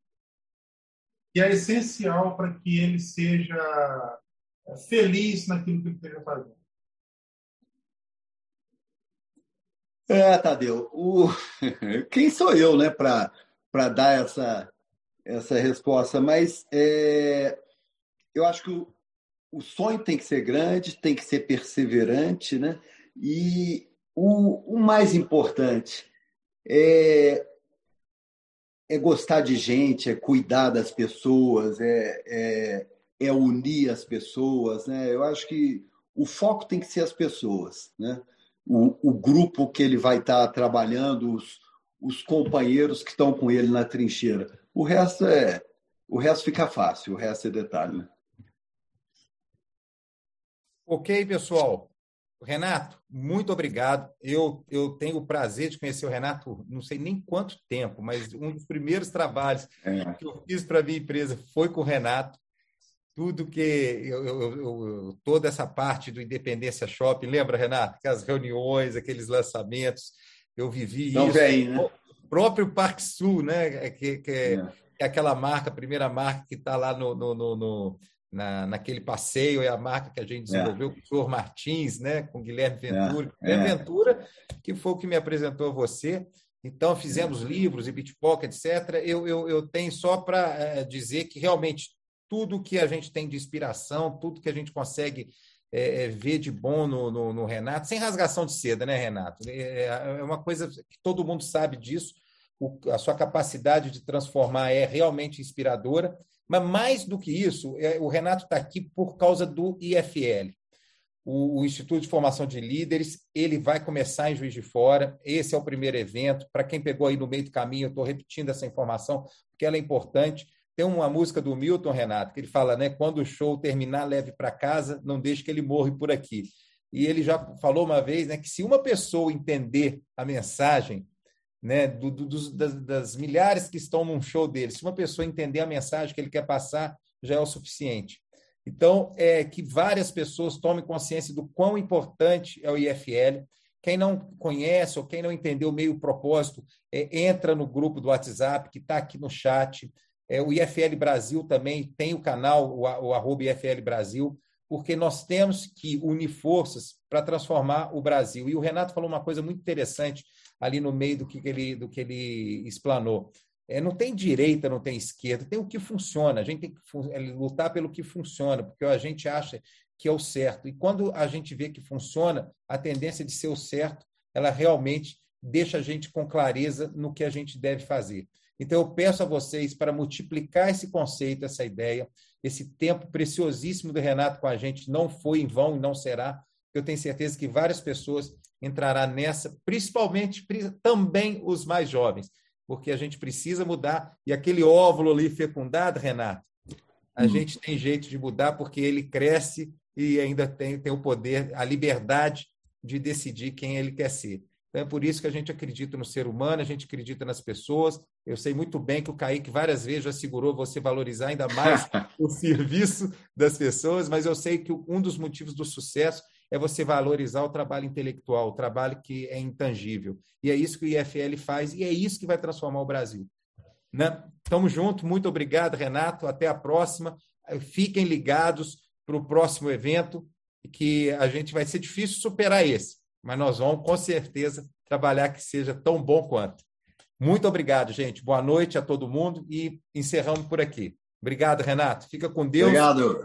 que é essencial para que ele seja feliz naquilo que ele esteja fazendo.
É, Tadeu, o... quem sou eu, né, para para dar essa, essa resposta, mas é, eu acho que o, o, sonho tem que ser grande, tem que ser perseverante, né? E o, o mais importante é, é gostar de gente, é cuidar das pessoas, é, é, é unir as pessoas, né? Eu acho que o foco tem que ser as pessoas, né? O, o grupo que ele vai estar trabalhando, os, os companheiros que estão com ele na trincheira. O resto é, o resto fica fácil, o resto é detalhe. Né?
Ok, pessoal. Renato, muito obrigado. Eu, eu tenho o prazer de conhecer o Renato, não sei nem quanto tempo, mas um dos primeiros trabalhos é. que eu fiz para a minha empresa foi com o Renato. Tudo que eu, eu, eu, toda essa parte do Independência Shopping, lembra, Renato? Aquelas reuniões, aqueles lançamentos eu vivi
Não
isso.
Vem, né?
O próprio Parque Sul, né? Que, que é, é. é aquela marca, a primeira marca que está lá no, no, no, no na, naquele passeio, é a marca que a gente desenvolveu é. com o senhor Martins, né? com Guilherme é, Ventura. É. Guilherme Ventura, que foi o que me apresentou a você. Então, fizemos livros e Bitpock, etc. Eu, eu, eu tenho só para é, dizer que realmente tudo que a gente tem de inspiração, tudo que a gente consegue é, é, ver de bom no, no, no, Renato, sem rasgação de seda, né, Renato? É, é uma coisa que todo mundo sabe disso. O, a sua capacidade de transformar é realmente inspiradora. Mas mais do que isso, é, o Renato está aqui por causa do IFL. O, o, Instituto de Formação de Líderes, ele vai começar em Juiz de Fora. Esse é o primeiro evento. Para quem pegou aí no meio do caminho, eu estou repetindo essa informação, porque ela é importante. Tem uma música do Milton, Renato, que ele fala, né? Quando o show terminar, leve para casa, não deixe que ele morre por aqui. E ele já falou uma vez né, que se uma pessoa entender a mensagem né, do, do, dos, das, das, milhares que estão num show dele, se uma pessoa entender a mensagem que ele quer passar, já é o suficiente. Então, é que várias pessoas tomem consciência do quão importante é o IFL. Quem não conhece ou quem não entendeu meio propósito, é, entra no grupo do WhatsApp, que está aqui no chat. É, o IFL Brasil também tem o canal, o, o arroba IFL Brasil, porque nós temos que unir forças para transformar o Brasil. E o Renato falou uma coisa muito interessante ali no meio do que ele, do que ele explanou. É, não tem direita, não tem esquerda, tem o que funciona. A gente tem que é, lutar pelo que funciona, porque a gente acha que é o certo. E quando a gente vê que funciona, a tendência de ser o certo, ela realmente deixa a gente com clareza no que a gente deve fazer. Então, eu peço a vocês para multiplicar esse conceito, essa ideia, esse tempo preciosíssimo do Renato com a gente não foi em vão e não será. Eu tenho certeza que várias pessoas entrarão nessa, principalmente também os mais jovens, porque a gente precisa mudar. E aquele óvulo ali fecundado, Renato, a hum. gente tem jeito de mudar porque ele cresce e ainda tem, tem o poder, a liberdade de decidir quem ele quer ser. Então é por isso que a gente acredita no ser humano, a gente acredita nas pessoas. Eu sei muito bem que o Kaique várias vezes já segurou você valorizar ainda mais o serviço das pessoas, mas eu sei que um dos motivos do sucesso é você valorizar o trabalho intelectual, o trabalho que é intangível. E é isso que o IFL faz e é isso que vai transformar o Brasil. Né? Tamo junto, muito obrigado, Renato. Até a próxima. Fiquem ligados para o próximo evento, que a gente vai ser difícil superar esse mas nós vamos com certeza trabalhar que seja tão bom quanto. Muito obrigado, gente. Boa noite a todo mundo e encerramos por aqui. Obrigado, Renato. Fica com Deus.
Obrigado.